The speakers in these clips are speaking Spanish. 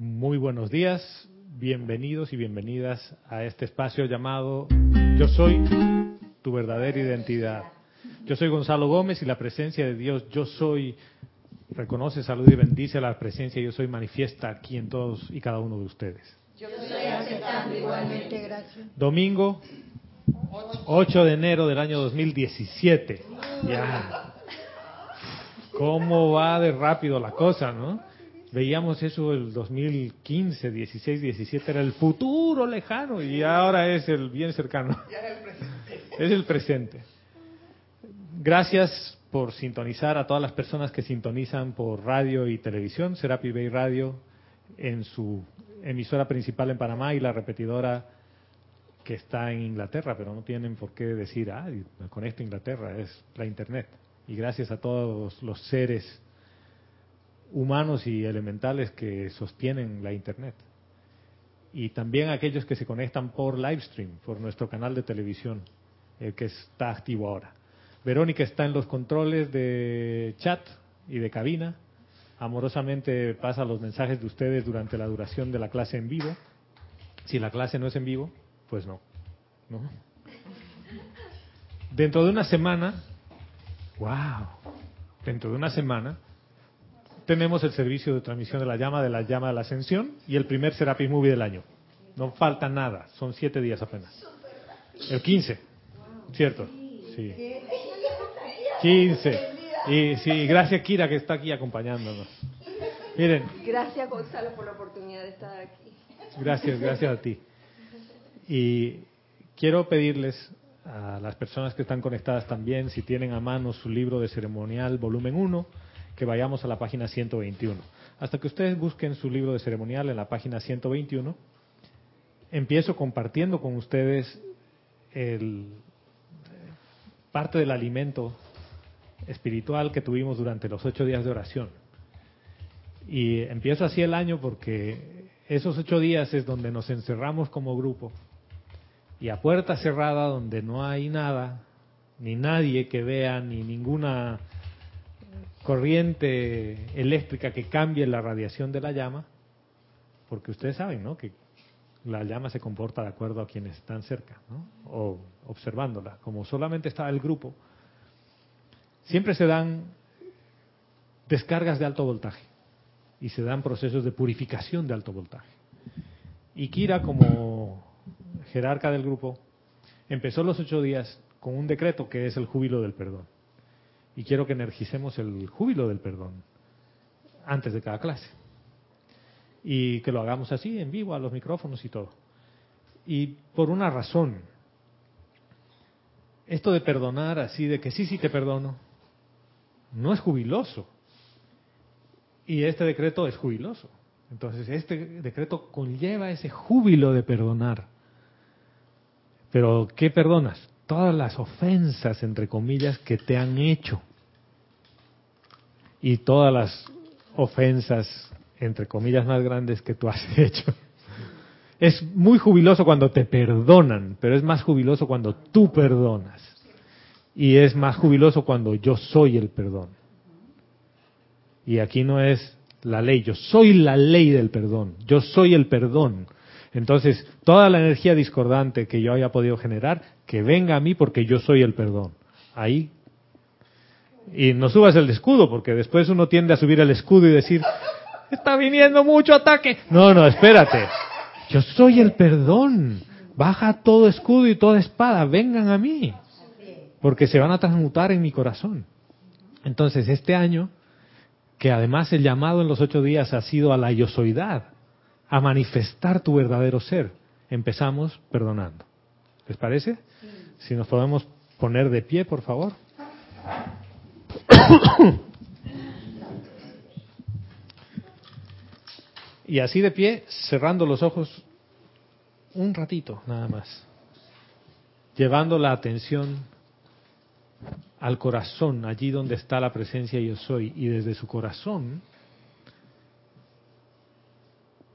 Muy buenos días, bienvenidos y bienvenidas a este espacio llamado Yo soy tu verdadera identidad. Yo soy Gonzalo Gómez y la presencia de Dios, yo soy, reconoce, saluda y bendice la presencia yo soy manifiesta aquí en todos y cada uno de ustedes. Yo estoy aceptando igualmente, gracias. Domingo 8 de enero del año 2017. Ya. ¿Cómo va de rápido la cosa, no? Veíamos eso el 2015, 16, 17, era el futuro lejano y ahora es el bien cercano. Es el presente. Gracias por sintonizar a todas las personas que sintonizan por radio y televisión, Serapi Bay Radio en su emisora principal en Panamá y la repetidora que está en Inglaterra, pero no tienen por qué decir, ah, con esto Inglaterra, es la Internet. Y gracias a todos los seres humanos y elementales que sostienen la Internet. Y también aquellos que se conectan por livestream, por nuestro canal de televisión, el que está activo ahora. Verónica está en los controles de chat y de cabina. Amorosamente pasa los mensajes de ustedes durante la duración de la clase en vivo. Si la clase no es en vivo, pues no. ¿no? Dentro de una semana, wow, dentro de una semana, tenemos el servicio de transmisión de la llama, de la llama de la ascensión y el primer Serapis Movie del año. No falta nada, son siete días apenas. El 15, ¿cierto? Sí. 15. Y sí, gracias Kira que está aquí acompañándonos. Miren. Gracias Gonzalo por la oportunidad de estar aquí. Gracias, gracias a ti. Y quiero pedirles a las personas que están conectadas también, si tienen a mano su libro de ceremonial volumen 1, que vayamos a la página 121. Hasta que ustedes busquen su libro de ceremonial en la página 121, empiezo compartiendo con ustedes el, parte del alimento espiritual que tuvimos durante los ocho días de oración. Y empiezo así el año porque esos ocho días es donde nos encerramos como grupo y a puerta cerrada donde no hay nada, ni nadie que vea, ni ninguna corriente eléctrica que cambie la radiación de la llama, porque ustedes saben, ¿no? Que la llama se comporta de acuerdo a quienes están cerca. O observándola. Como solamente está el grupo, siempre se dan descargas de alto voltaje y se dan procesos de purificación de alto voltaje. Y Kira, como jerarca del grupo, empezó los ocho días con un decreto que es el júbilo del perdón y quiero que energicemos el júbilo del perdón antes de cada clase. Y que lo hagamos así, en vivo, a los micrófonos y todo. Y por una razón, esto de perdonar así, de que sí, sí te perdono, no es jubiloso. Y este decreto es jubiloso. Entonces, este decreto conlleva ese júbilo de perdonar. Pero, ¿qué perdonas? Todas las ofensas, entre comillas, que te han hecho y todas las ofensas, entre comillas, más grandes que tú has hecho. Es muy jubiloso cuando te perdonan, pero es más jubiloso cuando tú perdonas. Y es más jubiloso cuando yo soy el perdón. Y aquí no es la ley, yo soy la ley del perdón, yo soy el perdón. Entonces, toda la energía discordante que yo haya podido generar, que venga a mí porque yo soy el perdón. Ahí y no subas el escudo, porque después uno tiende a subir el escudo y decir, está viniendo mucho ataque. No, no, espérate. Yo soy el perdón. Baja todo escudo y toda espada, vengan a mí. Porque se van a transmutar en mi corazón. Entonces, este año, que además el llamado en los ocho días ha sido a la yosoidad, a manifestar tu verdadero ser, empezamos perdonando. ¿Les parece? Si nos podemos poner de pie, por favor. Y así de pie, cerrando los ojos un ratito nada más, llevando la atención al corazón, allí donde está la presencia yo soy, y desde su corazón,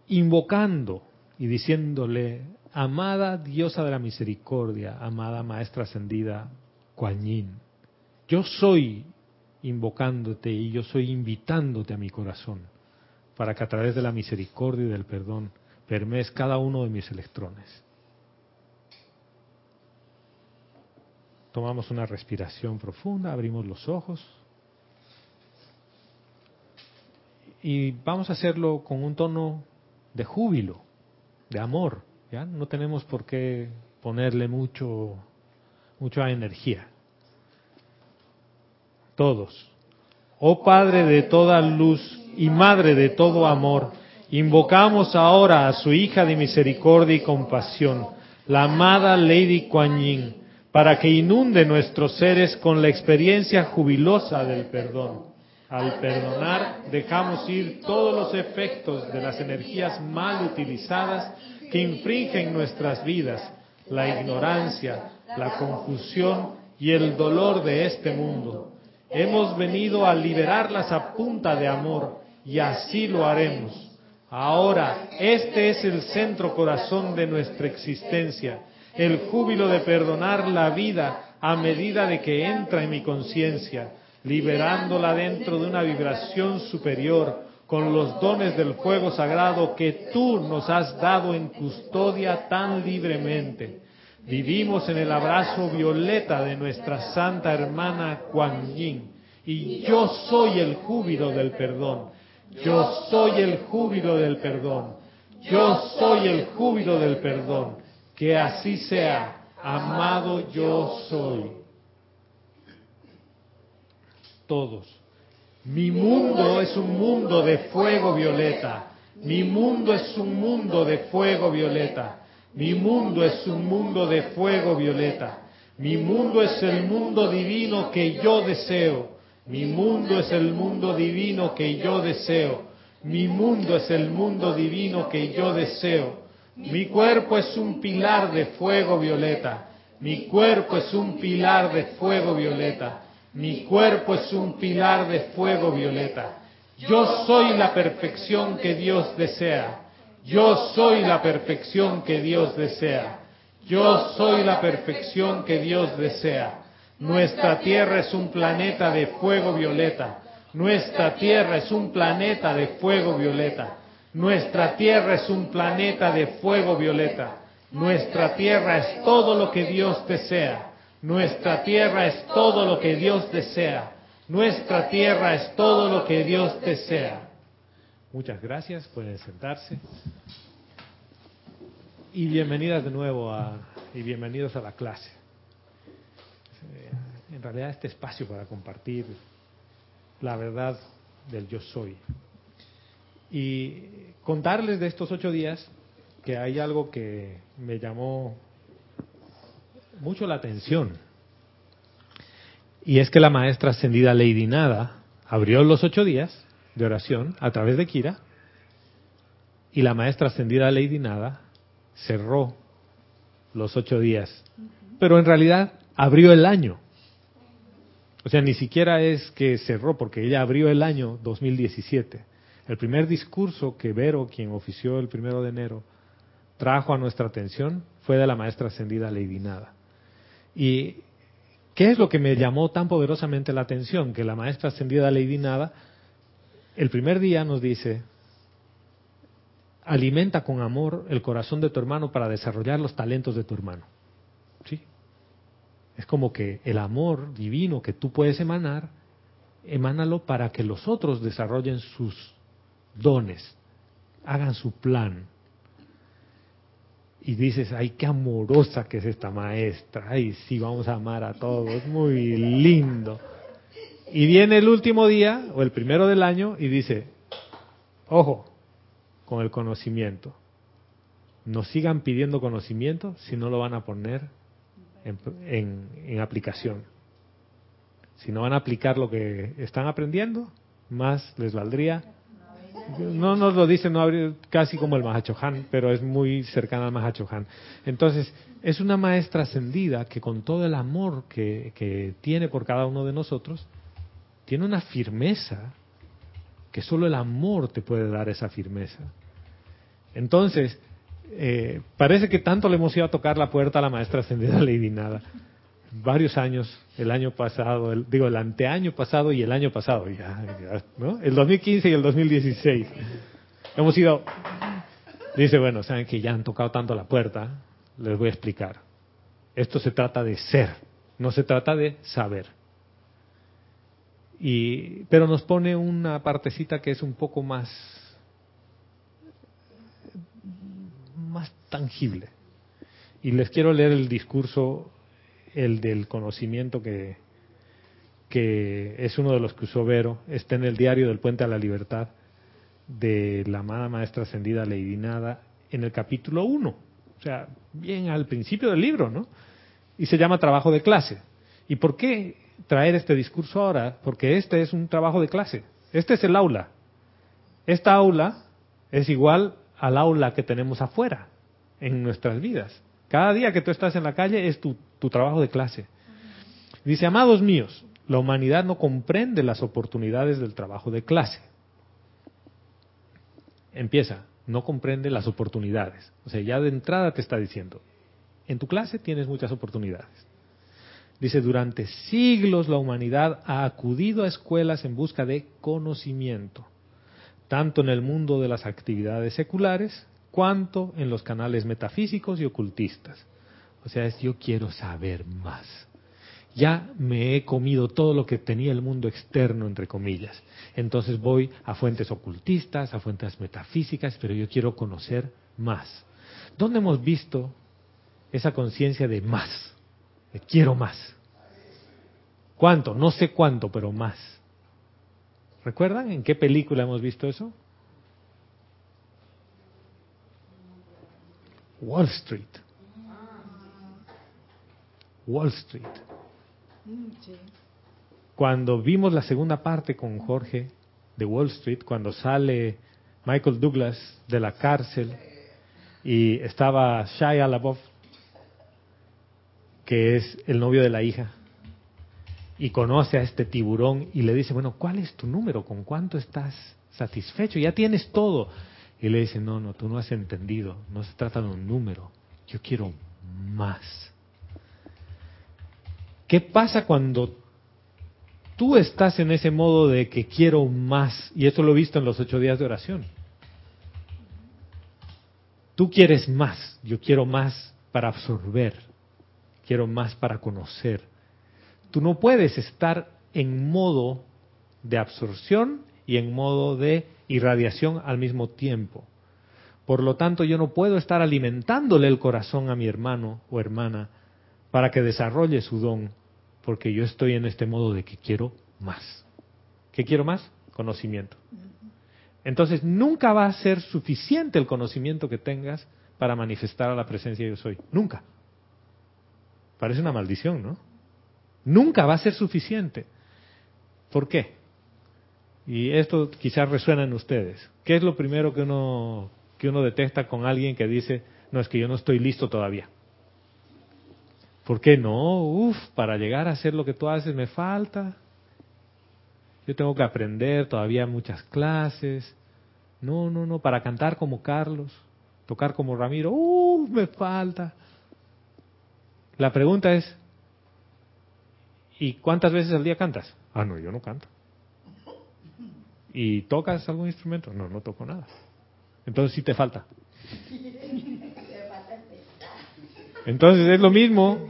invocando y diciéndole, amada diosa de la misericordia, amada maestra ascendida, Kuan yo soy invocándote y yo soy invitándote a mi corazón para que a través de la misericordia y del perdón permees cada uno de mis electrones. Tomamos una respiración profunda, abrimos los ojos y vamos a hacerlo con un tono de júbilo, de amor. ¿ya? No tenemos por qué ponerle mucho, mucha energía. Todos. Oh Padre de toda luz y Madre de todo amor, invocamos ahora a su hija de misericordia y compasión, la amada Lady Kuan Yin, para que inunde nuestros seres con la experiencia jubilosa del perdón. Al perdonar, dejamos ir todos los efectos de las energías mal utilizadas que infringen nuestras vidas, la ignorancia, la confusión y el dolor de este mundo. Hemos venido a liberarlas a punta de amor y así lo haremos. Ahora, este es el centro corazón de nuestra existencia, el júbilo de perdonar la vida a medida de que entra en mi conciencia liberándola dentro de una vibración superior con los dones del fuego sagrado que tú nos has dado en custodia tan libremente. Vivimos en el abrazo violeta de nuestra santa hermana Kuan Yin y yo soy el júbilo del perdón. Yo soy el júbilo del perdón. Yo soy el júbilo del perdón. Que así sea. Amado yo soy todos. Mi mundo es un mundo de fuego violeta. Mi mundo es un mundo de fuego violeta. Mi mundo es un mundo de fuego violeta. Mi mundo es el mundo divino que yo deseo. Mi mundo es el mundo divino que yo deseo. Mi mundo es el mundo divino que yo deseo. Mi cuerpo es un pilar de fuego violeta. Mi cuerpo es un pilar de fuego violeta. Mi cuerpo es un pilar de fuego violeta. Yo soy la perfección que Dios desea. Yo soy la perfección que Dios desea. Yo soy la perfección que Dios desea. Nuestra Tierra es un planeta de fuego violeta. Nuestra Tierra es un planeta de fuego violeta. Nuestra Tierra es un planeta de fuego violeta. Nuestra Tierra es todo lo que Dios desea. Nuestra tierra es todo lo que Dios desea. Nuestra tierra es todo lo que Dios desea. Muchas gracias, pueden sentarse. Y bienvenidas de nuevo a, y bienvenidos a la clase. Eh, en realidad este espacio para compartir la verdad del yo soy. Y contarles de estos ocho días que hay algo que me llamó mucho la atención. Y es que la maestra ascendida Lady Nada abrió los ocho días de oración a través de Kira y la maestra ascendida Lady Nada cerró los ocho días. Pero en realidad abrió el año. O sea, ni siquiera es que cerró, porque ella abrió el año 2017. El primer discurso que Vero, quien ofició el primero de enero, trajo a nuestra atención fue de la maestra ascendida Lady Nada. ¿Y qué es lo que me llamó tan poderosamente la atención? Que la maestra ascendida Lady Nada, el primer día nos dice, alimenta con amor el corazón de tu hermano para desarrollar los talentos de tu hermano. ¿Sí? Es como que el amor divino que tú puedes emanar, emánalo para que los otros desarrollen sus dones, hagan su plan, y dices, ay, qué amorosa que es esta maestra, ay, sí, vamos a amar a todos, muy lindo. Y viene el último día, o el primero del año, y dice, ojo, con el conocimiento. No sigan pidiendo conocimiento si no lo van a poner en, en aplicación. Si no van a aplicar lo que están aprendiendo, más les valdría no nos lo dice no casi como el Mahachohan, pero es muy cercana al Mahachohan. Entonces, es una maestra ascendida que con todo el amor que, que tiene por cada uno de nosotros, tiene una firmeza que solo el amor te puede dar esa firmeza. Entonces, eh, parece que tanto le hemos ido a tocar la puerta a la maestra ascendida Lady varios años, el año pasado, el, digo, el anteaño pasado y el año pasado, ya, ya, ¿no? El 2015 y el 2016. Hemos ido, dice, bueno, saben que ya han tocado tanto la puerta, les voy a explicar. Esto se trata de ser, no se trata de saber. Y, pero nos pone una partecita que es un poco más, más tangible. Y les quiero leer el discurso, el del conocimiento que, que es uno de los que usó Vero, está en el diario del Puente a la Libertad de la amada maestra ascendida Lady Nada en el capítulo 1, o sea, bien al principio del libro, ¿no? Y se llama trabajo de clase. ¿Y por qué traer este discurso ahora? Porque este es un trabajo de clase. Este es el aula. Esta aula es igual al aula que tenemos afuera, en nuestras vidas. Cada día que tú estás en la calle es tu, trabajo de clase. Dice, amados míos, la humanidad no comprende las oportunidades del trabajo de clase. Empieza, no comprende las oportunidades. O sea, ya de entrada te está diciendo, en tu clase tienes muchas oportunidades. Dice, durante siglos la humanidad ha acudido a escuelas en busca de conocimiento, tanto en el mundo de las actividades seculares cuanto en los canales metafísicos y ocultistas. O sea, es yo quiero saber más. Ya me he comido todo lo que tenía el mundo externo, entre comillas. Entonces voy a fuentes ocultistas, a fuentes metafísicas, pero yo quiero conocer más. ¿Dónde hemos visto esa conciencia de más? Quiero más. ¿Cuánto? No sé cuánto, pero más. ¿Recuerdan en qué película hemos visto eso? Wall Street. Wall Street. Cuando vimos la segunda parte con Jorge de Wall Street, cuando sale Michael Douglas de la cárcel y estaba Shia LaBeouf, que es el novio de la hija, y conoce a este tiburón y le dice, bueno, ¿cuál es tu número? ¿Con cuánto estás satisfecho? Ya tienes todo. Y le dice, no, no, tú no has entendido, no se trata de un número, yo quiero más. ¿Qué pasa cuando tú estás en ese modo de que quiero más? Y esto lo he visto en los ocho días de oración. Tú quieres más, yo quiero más para absorber, quiero más para conocer. Tú no puedes estar en modo de absorción y en modo de irradiación al mismo tiempo. Por lo tanto, yo no puedo estar alimentándole el corazón a mi hermano o hermana para que desarrolle su don, porque yo estoy en este modo de que quiero más. ¿Qué quiero más? Conocimiento. Entonces, nunca va a ser suficiente el conocimiento que tengas para manifestar a la presencia de yo soy. Nunca. Parece una maldición, ¿no? Nunca va a ser suficiente. ¿Por qué? Y esto quizás resuena en ustedes. ¿Qué es lo primero que uno, que uno detecta con alguien que dice, no, es que yo no estoy listo todavía? ¿Por qué no? Uf, para llegar a hacer lo que tú haces me falta. Yo tengo que aprender todavía muchas clases. No, no, no, para cantar como Carlos, tocar como Ramiro, uf, me falta. La pregunta es, ¿y cuántas veces al día cantas? Ah, no, yo no canto. ¿Y tocas algún instrumento? No, no toco nada. Entonces sí te falta. Entonces es lo mismo.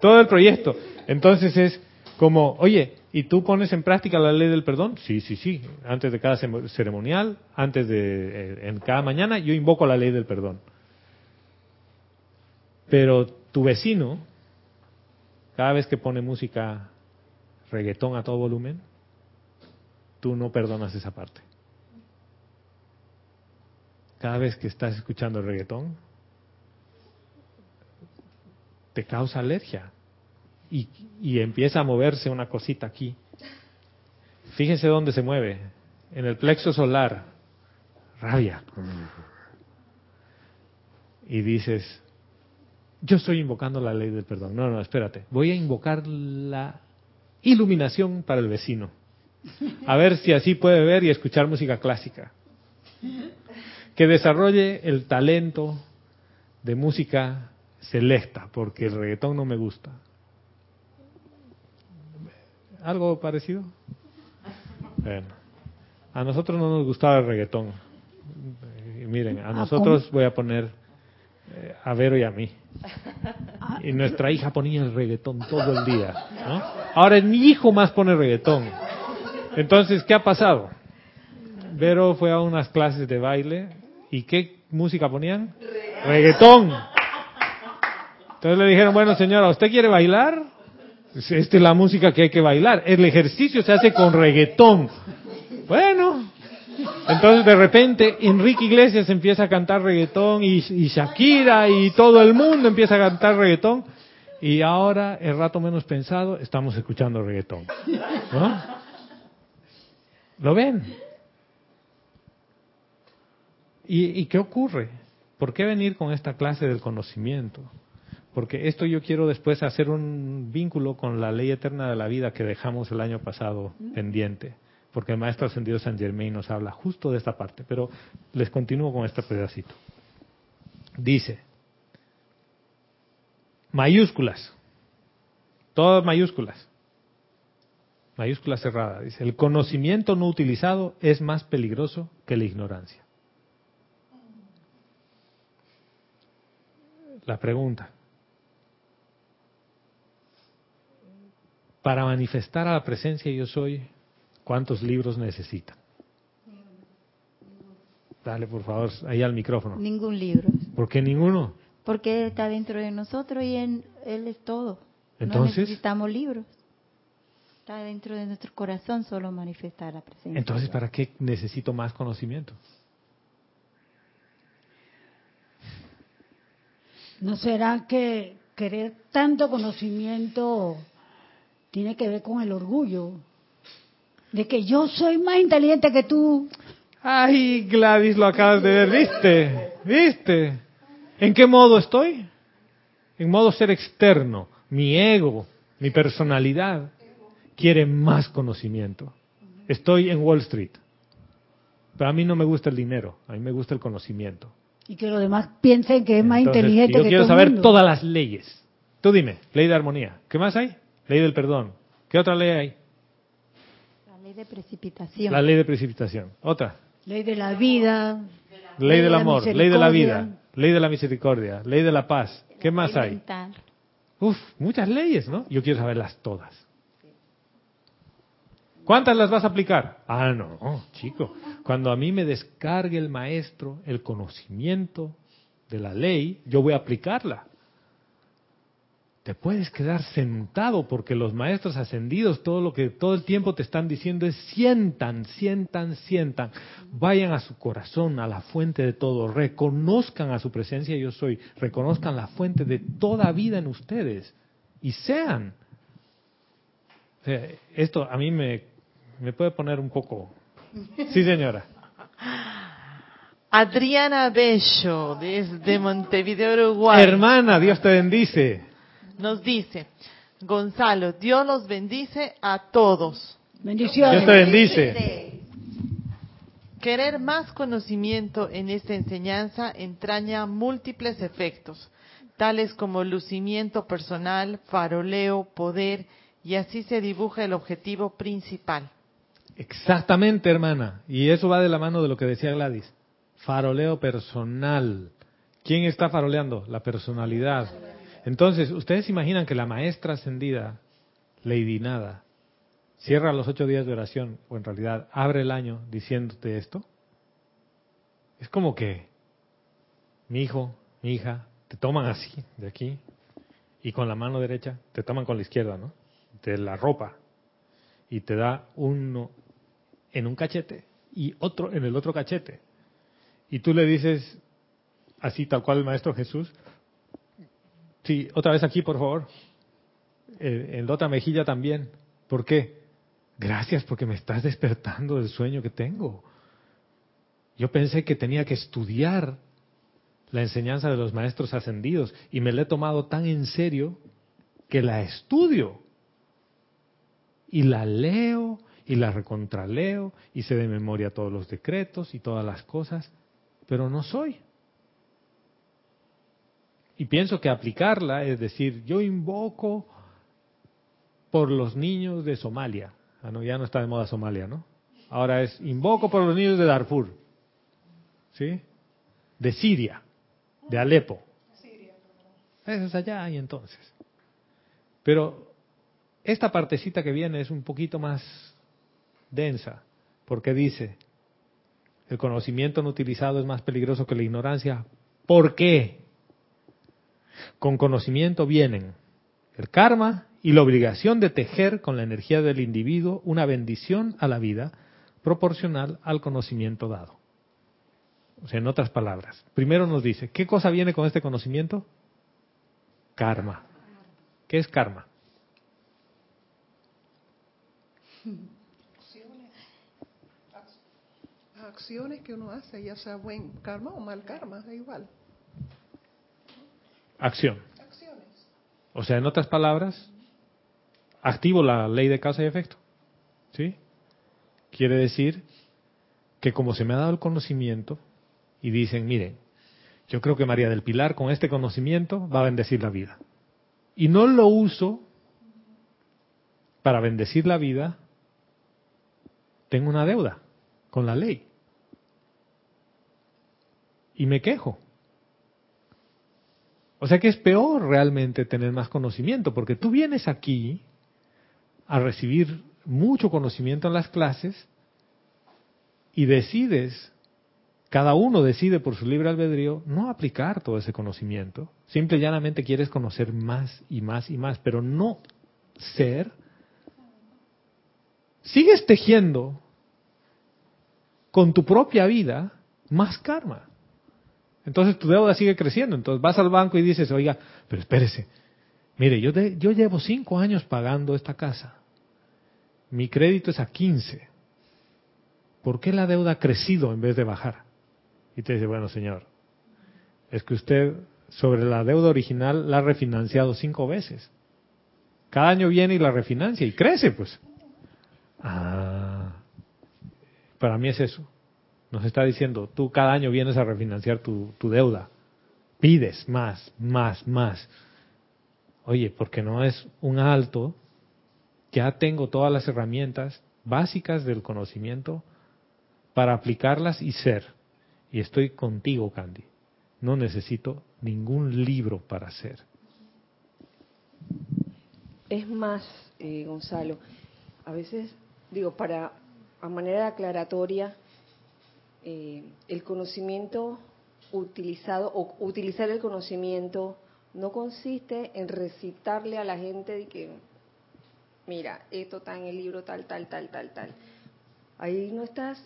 Todo el proyecto. Entonces es como, oye, ¿y tú pones en práctica la ley del perdón? Sí, sí, sí. Antes de cada ceremonial, antes de, eh, en cada mañana, yo invoco la ley del perdón. Pero tu vecino, cada vez que pone música reggaetón a todo volumen, tú no perdonas esa parte. Cada vez que estás escuchando el reggaetón, te causa alergia y, y empieza a moverse una cosita aquí. Fíjense dónde se mueve, en el plexo solar, rabia. Y dices, yo estoy invocando la ley del perdón. No, no, espérate, voy a invocar la iluminación para el vecino. A ver si así puede ver y escuchar música clásica. Que desarrolle el talento de música selecta, porque el reggaetón no me gusta. ¿Algo parecido? Bueno, a nosotros no nos gustaba el reggaetón. Y miren, a Ah, nosotros voy a poner eh, a Vero y a mí. Y nuestra hija ponía el reggaetón todo el día. ¿no? Ahora mi hijo más pone reggaetón. Entonces, ¿qué ha pasado? Vero fue a unas clases de baile y ¿qué música ponían? Reggaetón. Entonces le dijeron, bueno señora, ¿usted quiere bailar? Esta es la música que hay que bailar. El ejercicio se hace con reggaetón. Bueno, entonces de repente Enrique Iglesias empieza a cantar reggaetón y, Shakira y todo el mundo empieza a cantar reggaetón. Y ahora, el rato menos pensado, estamos escuchando reggaetón. ¿No? ¿Lo ven? ¿Y, ¿Y qué ocurre? ¿Por qué venir con esta clase del conocimiento? Porque esto yo quiero después hacer un vínculo con la ley eterna de la vida que dejamos el año pasado pendiente. Porque el maestro ascendido San Germain nos habla justo de esta parte. Pero les continúo con este pedacito. Dice, mayúsculas, todas mayúsculas, mayúscula cerrada. Dice, el conocimiento no utilizado es más peligroso que la ignorancia. La pregunta. Para manifestar a la presencia yo soy, ¿cuántos libros necesitan? Dale, por favor, ahí al micrófono. Ningún libro. ¿Por qué ninguno? Porque está dentro de nosotros y en, Él es todo. Entonces- No necesitamos libros. Está dentro de nuestro corazón solo manifestar la presencia. Entonces, ¿para qué necesito más conocimiento? ¿No será que querer tanto conocimiento tiene que ver con el orgullo? De que yo soy más inteligente que tú. Ay, Gladys, lo acabas de ver, ¿viste? ¿Viste? ¿En qué modo estoy? En modo ser externo. Mi ego, mi personalidad quiere más conocimiento. Estoy en Wall Street. Pero a mí no me gusta el dinero, a mí me gusta el conocimiento. Y que los demás piensen que es más Entonces, inteligente yo que quiero todo el saber mundo. todas las leyes. Tú dime, ley de armonía. ¿Qué más hay? Ley del perdón. ¿Qué otra ley hay? La ley de precipitación. La ley de precipitación. Otra. Ley de la vida. Ley del de la amor, ley de la vida, ley de la misericordia, ley de la paz. ¿Qué más Ley hay? mental. Uf, muchas leyes, ¿no? Yo quiero saberlas todas. ¿Cuántas las vas a aplicar? Ah, no, chico. Cuando a mí me descargue el maestro el conocimiento de la ley, yo voy a aplicarla. Te puedes quedar sentado porque los maestros ascendidos todo lo que todo el tiempo te están diciendo es sientan, sientan, sientan. Vayan a su corazón, a la fuente de todo, reconozcan a su presencia yo soy, reconozcan la fuente de toda vida en ustedes y sean. O sea, esto a mí me, me puede poner un poco. Sí, señora. Adriana Bello, desde Montevideo, Uruguay, Hermana, Dios te bendice. Nos dice, Gonzalo, Dios los bendice a todos. Bendiciones. Dios te bendice. Querer más conocimiento en esta enseñanza entraña múltiples efectos, tales como lucimiento personal, faroleo, poder, y así se dibuja el objetivo principal. Exactamente, hermana. Y eso va de la mano de lo que decía Gladys. Faroleo personal. ¿Quién está faroleando? La personalidad. Entonces, ¿ustedes imaginan que la maestra ascendida, Lady Nada, cierra los ocho días de oración, o en realidad abre el año diciéndote esto? Es como que mi hijo, mi hija, te toman así, de aquí, y con la mano derecha te toman con la izquierda, ¿no? De la ropa, y te da uno en un cachete y otro en el otro cachete. Y tú le dices, así tal cual el Maestro Jesús, sí, otra vez aquí, por favor, en la otra mejilla también. ¿Por qué? Gracias porque me estás despertando del sueño que tengo. Yo pensé que tenía que estudiar la enseñanza de los maestros ascendidos y me la he tomado tan en serio que la estudio y la leo y la recontraleo y sé de memoria todos los decretos y todas las cosas, pero no soy. Y pienso que aplicarla es decir, yo invoco por los niños de Somalia. Ah, no, ya no está de moda Somalia, ¿no? Ahora es invoco por los niños de Darfur. ¿Sí? De Siria, de Alepo. Eso es allá y entonces. Pero esta partecita que viene es un poquito más densa, porque dice, el conocimiento no utilizado es más peligroso que la ignorancia. ¿Por qué? Con conocimiento vienen el karma y la obligación de tejer con la energía del individuo una bendición a la vida proporcional al conocimiento dado. O sea, en otras palabras, primero nos dice, ¿qué cosa viene con este conocimiento? Karma. ¿Qué es karma? Acciones que uno hace, ya sea buen karma o mal karma, da igual. Acción. O sea, en otras palabras, activo la ley de causa y efecto. ¿Sí? Quiere decir que como se me ha dado el conocimiento y dicen, miren, yo creo que María del Pilar con este conocimiento va a bendecir la vida. Y no lo uso para bendecir la vida, tengo una deuda con la ley. Y me quejo. O sea que es peor realmente tener más conocimiento, porque tú vienes aquí a recibir mucho conocimiento en las clases y decides, cada uno decide por su libre albedrío, no aplicar todo ese conocimiento. Simple y llanamente quieres conocer más y más y más, pero no ser. Sigues tejiendo con tu propia vida más karma. Entonces tu deuda sigue creciendo. Entonces vas al banco y dices, oiga, pero espérese, mire, yo, yo llevo cinco años pagando esta casa. Mi crédito es a 15. ¿Por qué la deuda ha crecido en vez de bajar? Y te dice, bueno, señor, es que usted sobre la deuda original la ha refinanciado cinco veces. Cada año viene y la refinancia y crece, pues. Ah, para mí es eso. Nos está diciendo, tú cada año vienes a refinanciar tu, tu deuda. Pides más, más, más. Oye, porque no es un alto, ya tengo todas las herramientas básicas del conocimiento para aplicarlas y ser. Y estoy contigo, Candy. No necesito ningún libro para ser. Es más, eh, Gonzalo, a veces, digo, para, a manera aclaratoria, eh, el conocimiento utilizado o utilizar el conocimiento no consiste en recitarle a la gente de que mira esto está en el libro tal tal tal tal tal ahí no estás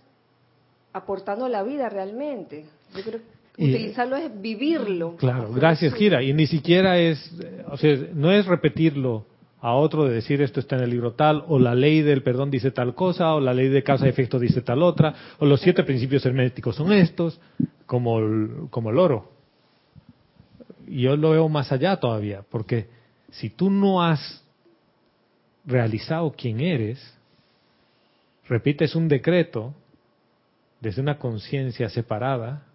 aportando la vida realmente. Yo creo que utilizarlo es vivirlo. Claro, gracias, Gira. Y ni siquiera es, o sea, no es repetirlo a otro de decir esto está en el libro tal, o la ley del perdón dice tal cosa, o la ley de causa y efecto dice tal otra, o los siete principios herméticos son estos, como el, como el oro. Yo lo veo más allá todavía, porque si tú no has realizado quién eres, repites un decreto desde una conciencia separada,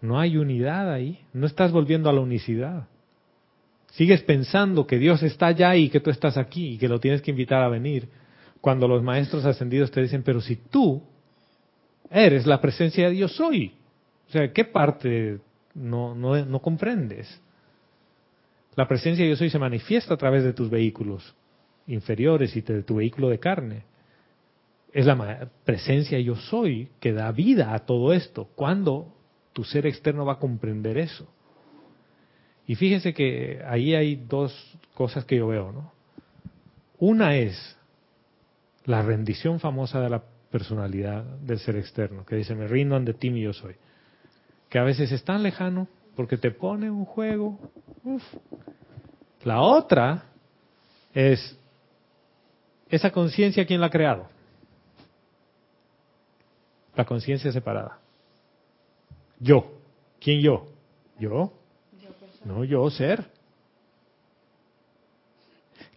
no hay unidad ahí, no estás volviendo a la unicidad. Sigues pensando que Dios está allá y que tú estás aquí y que lo tienes que invitar a venir. Cuando los maestros ascendidos te dicen, pero si tú eres la presencia de Dios hoy, o sea, ¿qué parte no, no, comprendes? La presencia de Dios hoy se manifiesta a través de tus vehículos inferiores y de tu vehículo de carne. Es la presencia yo soy que da vida a todo esto. ¿Cuándo tu ser externo va a comprender eso? Y fíjense que ahí hay dos cosas que yo veo, ¿no? Una es la rendición famosa de la personalidad del ser externo, que dice, me rindo ante ti mi yo soy. Que a veces es tan lejano porque te pone un juego. Uf. La otra es esa conciencia, ¿quién la ha creado? La conciencia separada. Yo. ¿Quién yo? Yo. No, yo ser.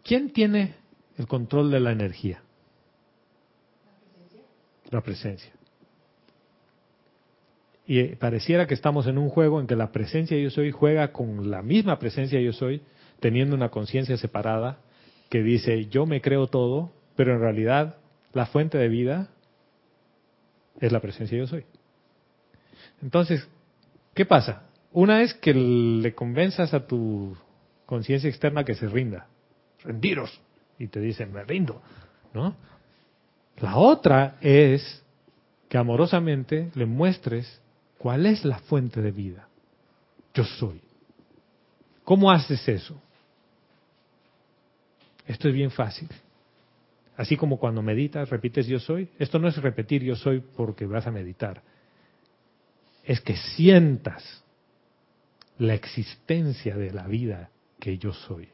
¿Quién tiene el control de la energía? La presencia. Y eh, pareciera que estamos en un juego en que la presencia yo soy juega con la misma presencia yo soy, teniendo una conciencia separada que dice yo me creo todo, pero en realidad la fuente de vida es la presencia yo soy. Entonces, ¿qué pasa? Una es que le convenzas a tu conciencia externa que se rinda. Rendiros. Y te dicen, me rindo. ¿No? La otra es que amorosamente le muestres cuál es la fuente de vida. Yo soy. ¿Cómo haces eso? Esto es bien fácil. Así como cuando meditas, repites yo soy. Esto no es repetir yo soy porque vas a meditar. Es que sientas la existencia de la vida que yo soy.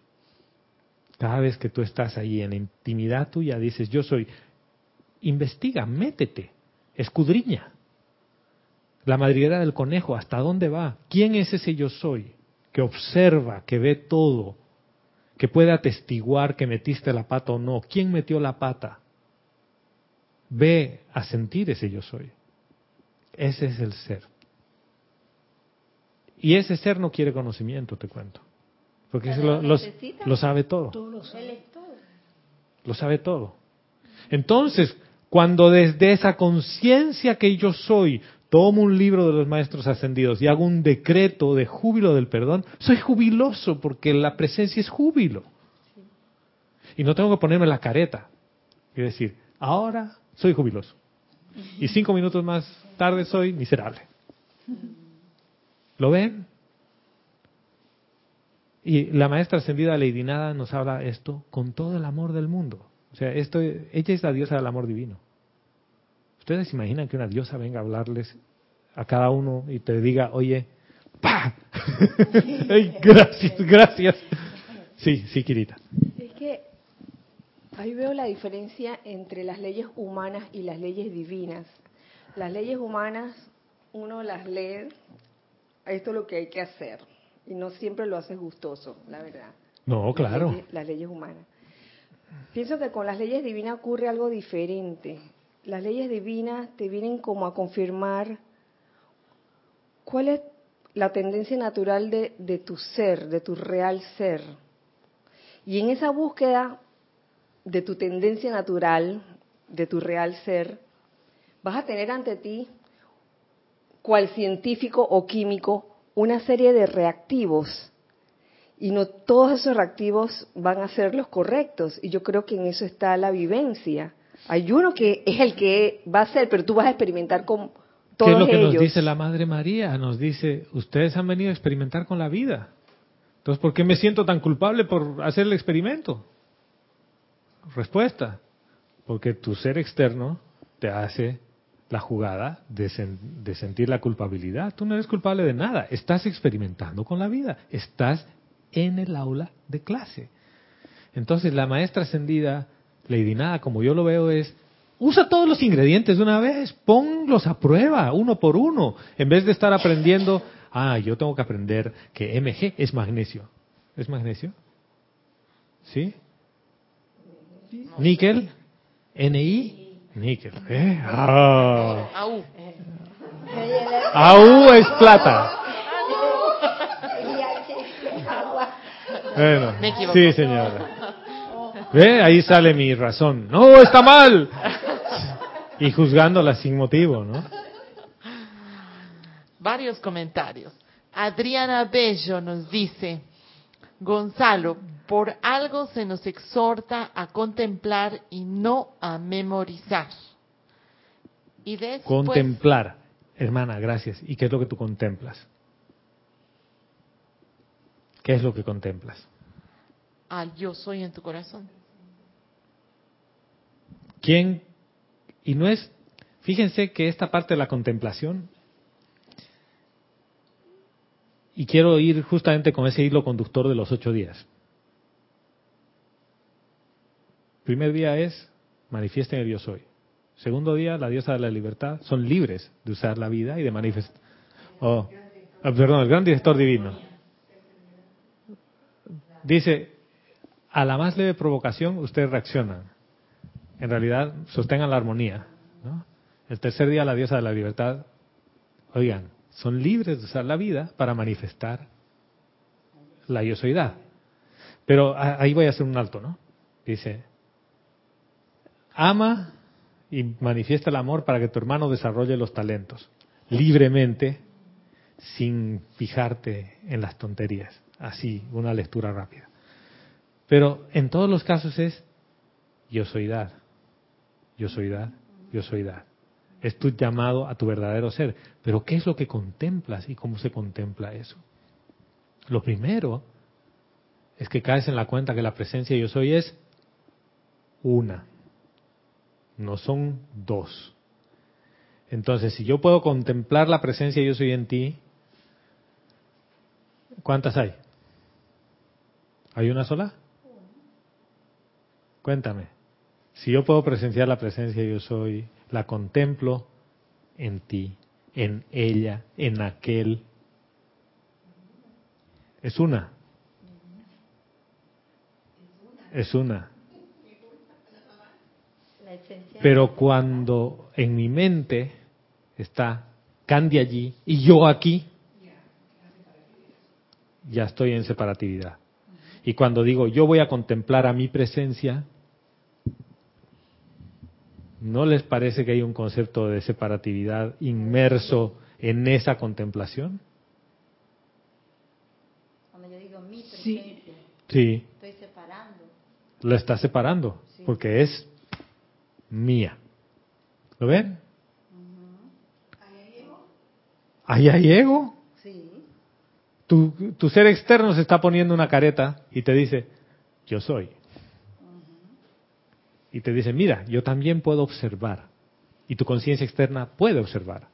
Cada vez que tú estás ahí en intimidad tuya, dices yo soy. Investiga, métete, escudriña. La madriguera del conejo, ¿hasta dónde va? ¿Quién es ese yo soy? Que observa, que ve todo, que puede atestiguar que metiste la pata o no. ¿Quién metió la pata? Ve a sentir ese yo soy. Ese es el ser. Y ese ser no quiere conocimiento, te cuento. Porque lo, sabe todo. Lo sabe todo. Entonces, cuando desde esa conciencia que yo soy, tomo un libro de los maestros ascendidos y hago un decreto de júbilo del perdón, soy jubiloso porque la presencia es júbilo. Y no tengo que ponerme la careta y decir, ahora soy jubiloso. Y cinco minutos más tarde soy miserable. ¿Lo ven? Y la maestra ascendida Lady Nada nos habla esto con todo el amor del mundo. O sea, esto, ella es la diosa del amor divino. ¿Ustedes imaginan que una diosa venga a hablarles a cada uno y te diga, oye, ¡pa! Gracias, gracias. Sí, sí, Kirita. Es que ahí veo la diferencia entre las leyes humanas y las leyes divinas. Las leyes humanas, uno las lee, esto es lo que hay que hacer, y no siempre lo hace gustoso, la verdad. No, Las claro. leyes- Las leyes humanas. Pienso que con las leyes divinas ocurre algo diferente. Las leyes divinas te vienen como a confirmar cuál es la tendencia natural de, de tu ser, de tu real ser. Y en esa búsqueda de tu tendencia natural, de tu real ser, vas a tener ante ti, cual científico o químico, una serie de reactivos. Y no todos esos reactivos van a ser los correctos. Y yo creo que en eso está la vivencia. Hay uno que es el que va a ser, pero tú vas a experimentar con ¿Qué todos es lo que ellos. nos dice la Madre María? Nos dice, ustedes han venido a experimentar con la vida. Entonces, ¿por qué me siento tan culpable por hacer el experimento? Respuesta, porque tu ser externo te hace la jugada de, sen- de sentir la culpabilidad. Tú no eres culpable de nada, estás experimentando con la vida, estás en el aula de clase. Entonces, la maestra ascendida, Lady Nada, como yo lo veo, es usa todos los ingredientes de una vez, ponlos a prueba, uno por uno, en vez de estar aprendiendo, ah, yo tengo que aprender que MG es magnesio. ¿Es magnesio? ¿Sí? ¿Níquel? ¿NI? Níquel. ¿Eh? Ah. Au. AU es plata. Bueno, Me sí, señora. ¿Ve? Ahí sale mi razón. No, está mal. Y juzgándola sin motivo, ¿no? Varios comentarios. Adriana Bello nos dice, Gonzalo, por algo se nos exhorta a contemplar y no a memorizar. Y después, Contemplar. Hermana, gracias. ¿Y qué es lo que tú contemplas? ¿Qué es lo que contemplas? al yo soy en tu corazón. ¿Quién? Y no es, fíjense que esta parte de la contemplación, y quiero ir justamente con ese hilo conductor de los ocho días. Primer día es, manifiesten el yo soy. Segundo día, la diosa de la libertad, son libres de usar la vida y de manifestar. Oh, ah, perdón, el gran director divino. Dice, a la más leve provocación ustedes reaccionan. En realidad, sostengan la armonía. El tercer día, la diosa de la libertad, oigan, son libres de usar la vida para manifestar la yo soydad. Pero ahí voy a hacer un alto, ¿no? Dice, ama y manifiesta el amor para que tu hermano desarrolle los talentos libremente, sin fijarte en las tonterías. Así, una lectura rápida. Pero en todos los casos es yo soy dad, yo soy dad, yo soy dad. Es tu llamado a tu verdadero ser. Pero ¿qué es lo que contemplas y cómo se contempla eso? Lo primero es que caes en la cuenta que la presencia yo soy es una, no son dos. Entonces, si yo puedo contemplar la presencia yo soy en ti, ¿cuántas hay? ¿Hay una sola? Cuéntame. Si yo puedo presenciar la presencia yo soy, la contemplo en ti, en ella, en aquel. Es una. Es una. Pero cuando en mi mente está Candy allí y yo aquí, ya estoy en separatividad. Y cuando digo yo voy a contemplar a mi presencia, ¿no les parece que hay un concepto de separatividad inmerso en esa contemplación? Cuando yo digo mi Sí. presencia, Sí, estoy separando. lo está separando, porque es mía. ¿Lo ven? Ahí hay ego. Sí. Tu, tu ser externo se está poniendo una careta y te dice, yo soy. Y te dice, mira, yo también puedo observar. Y tu conciencia externa puede observar.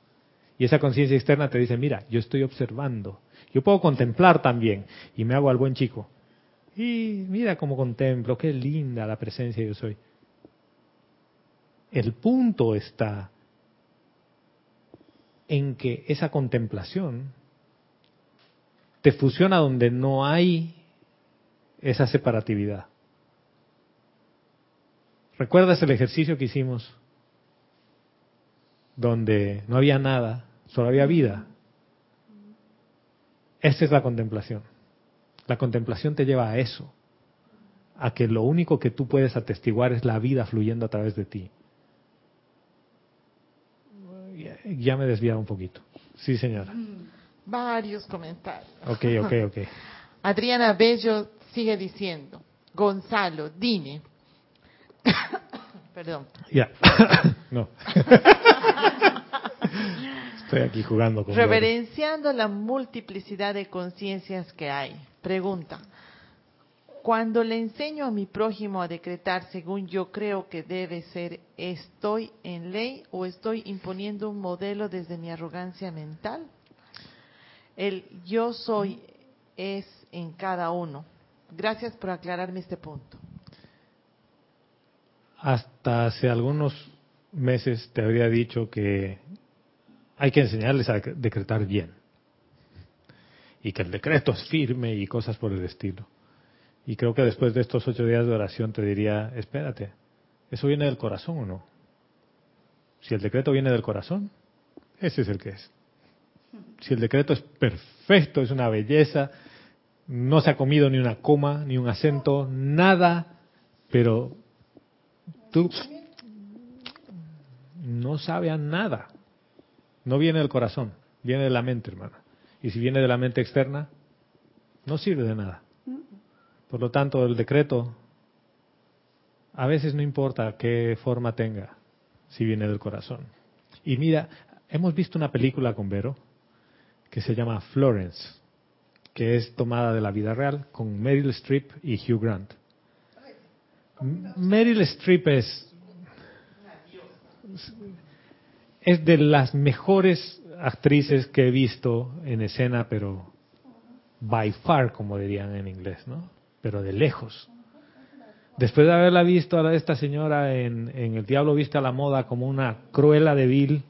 Y esa conciencia externa te dice, mira, yo estoy observando. Yo puedo contemplar también. Y me hago al buen chico. Y mira cómo contemplo, qué linda la presencia yo soy. El punto está en que esa contemplación te fusiona donde no hay esa separatividad. ¿Recuerdas el ejercicio que hicimos? Donde no había nada, solo había vida. Esa es la contemplación. La contemplación te lleva a eso, a que lo único que tú puedes atestiguar es la vida fluyendo a través de ti. Ya- me he desviado un poquito. Sí, señora. Varios comentarios. Ok, ok, ok. Adriana Bello sigue diciendo, Gonzalo, dime. Perdón. Ya. no. Estoy aquí jugando con. Reverenciando la multiplicidad de conciencias que hay. Pregunta. Cuando le enseño a mi prójimo a decretar según yo creo que debe ser, ¿estoy en ley o estoy imponiendo un modelo desde mi arrogancia mental? El yo soy es en cada uno. Gracias por aclararme este punto. Hasta hace algunos meses te habría dicho que hay que enseñarles a decretar bien. Y que el decreto es firme y cosas por el estilo. Y creo que después de estos ocho días de oración te diría, espérate, ¿eso viene del corazón o no? Si el decreto viene del corazón, ese es el que es. Si el decreto es perfecto, es una belleza, no se ha comido ni una coma, ni un acento, nada, pero tú no sabe a nada. No viene del corazón, viene de la mente, hermana. Y si viene de la mente externa, no sirve de nada. Por lo tanto, el decreto a veces no importa qué forma tenga, si viene del corazón. Y mira, hemos visto una película con Vero que se llama Florence, que es tomada de la vida real con Meryl Streep y Hugh Grant. Meryl Streep es es de las mejores actrices que he visto en escena, pero by far, como dirían en inglés, ¿no? Pero de lejos. Después de haberla visto a esta señora en, en El Diablo Viste a la Moda como una cruela de vil,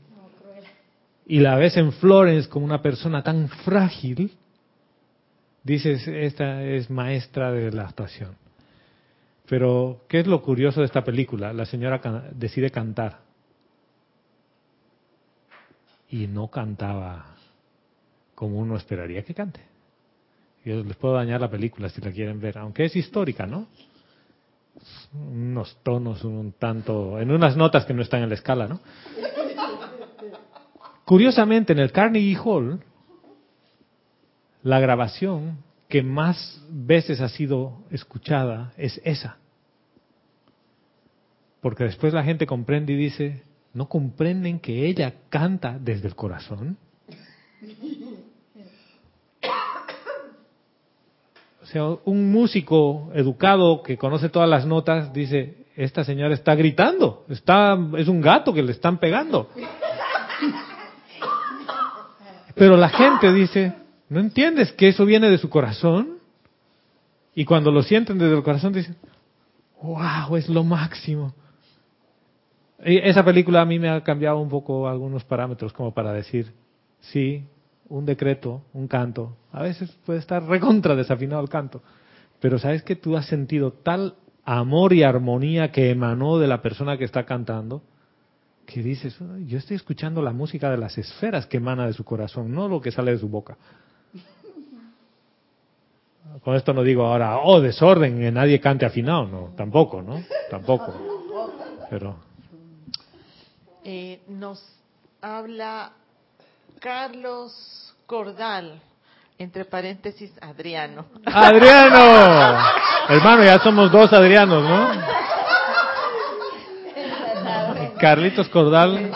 y la ves en Florence como una persona tan frágil, dices, esta es maestra de la actuación. Pero, ¿qué es lo curioso de esta película? La señora decide cantar. y no cantaba como uno esperaría que cante. Yo les puedo dañar la película si la quieren ver, aunque es histórica, ¿no? Unos tonos un tanto, en unas notas que no están en la escala, ¿no? Curiosamente, en el Carnegie Hall, la grabación que más veces ha sido escuchada es esa. Porque después la gente comprende y dice, ¿no comprenden que ella canta desde el corazón? O sea, un músico educado que conoce todas las notas dice, esta señora está gritando, está, es un gato que le están pegando. Pero la gente dice, ¿no entiendes que eso viene de su corazón? Y cuando lo sienten desde el corazón dicen, wow, es lo máximo. Esa película a mí me ha cambiado un poco algunos parámetros como para decir, sí, un decreto, un canto, a veces puede estar recontra desafinado el canto, pero sabes que tú has sentido tal amor y armonía que emanó de la persona que está cantando, que dices, yo estoy escuchando la música de las esferas que emana de su corazón, no lo que sale de su boca. Con esto no digo ahora, oh, desorden, que nadie cante afinado, no, tampoco, ¿no? Tampoco. Pero. Eh, nos habla Carlos Cordal, entre paréntesis, Adriano. ¡Adriano! Hermano, ya somos dos Adrianos, ¿no? Carlitos Cordal,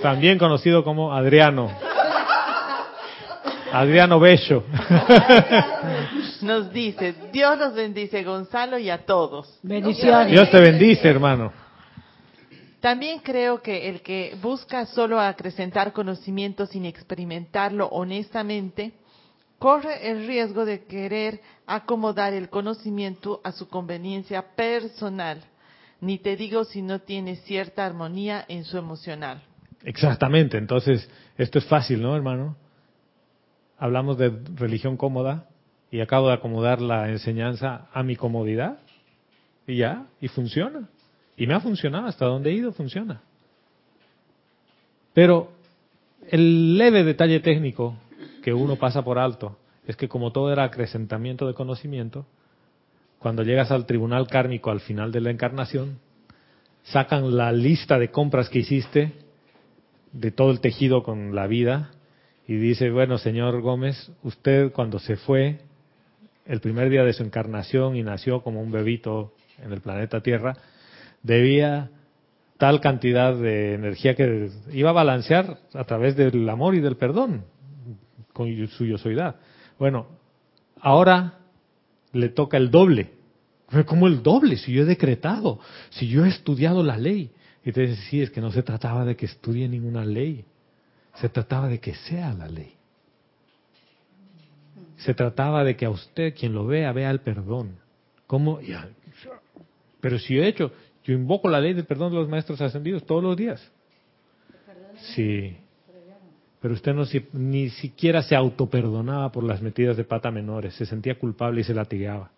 también conocido como Adriano. Adriano Bello. Nos dice, Dios los bendice, Gonzalo, y a todos. Bendiciones. Dios te bendice, hermano. También creo que el que busca solo acrecentar conocimiento sin experimentarlo honestamente, corre el riesgo de querer acomodar el conocimiento a su conveniencia personal. Ni te digo si no tiene cierta armonía en su emocional. Exactamente, entonces esto es fácil, ¿no, hermano? Hablamos de religión cómoda y acabo de acomodar la enseñanza a mi comodidad y ya, y funciona. Y me ha funcionado, hasta donde he ido funciona. Pero el leve detalle técnico que uno pasa por alto es que como todo era acrecentamiento de conocimiento, cuando llegas al tribunal kármico al final de la encarnación, sacan la lista de compras que hiciste de todo el tejido con la vida y dice, bueno, señor Gómez, usted cuando se fue el primer día de su encarnación y nació como un bebito en el planeta Tierra, debía tal cantidad de energía que iba a balancear a través del amor y del perdón con su yosoidad. Bueno, ahora le toca el doble. ¿Cómo el doble? Si yo he decretado, si yo he estudiado la ley. Y te dice, sí, es que no se trataba de que estudie ninguna ley, se trataba de que sea la ley. Se trataba de que a usted, quien lo vea, vea el perdón. ¿Cómo? Pero si yo he hecho, yo invoco la ley del perdón de los maestros ascendidos todos los días. Sí. Pero usted no, ni siquiera se autoperdonaba por las metidas de pata menores, se sentía culpable y se latigaba.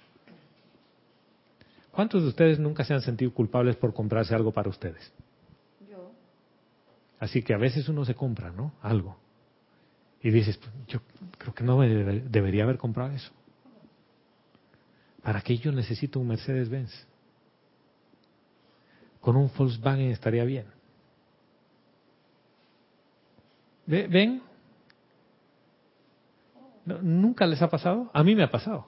¿Cuántos de ustedes nunca se han sentido culpables por comprarse algo para ustedes? Yo. Así que a veces uno se compra, ¿no? Algo. Y dices, yo creo que no me debería haber comprado eso. ¿Para qué yo necesito un Mercedes-Benz? Con un Volkswagen estaría bien. ¿Ven? ¿Nunca les ha pasado? A mí me ha pasado.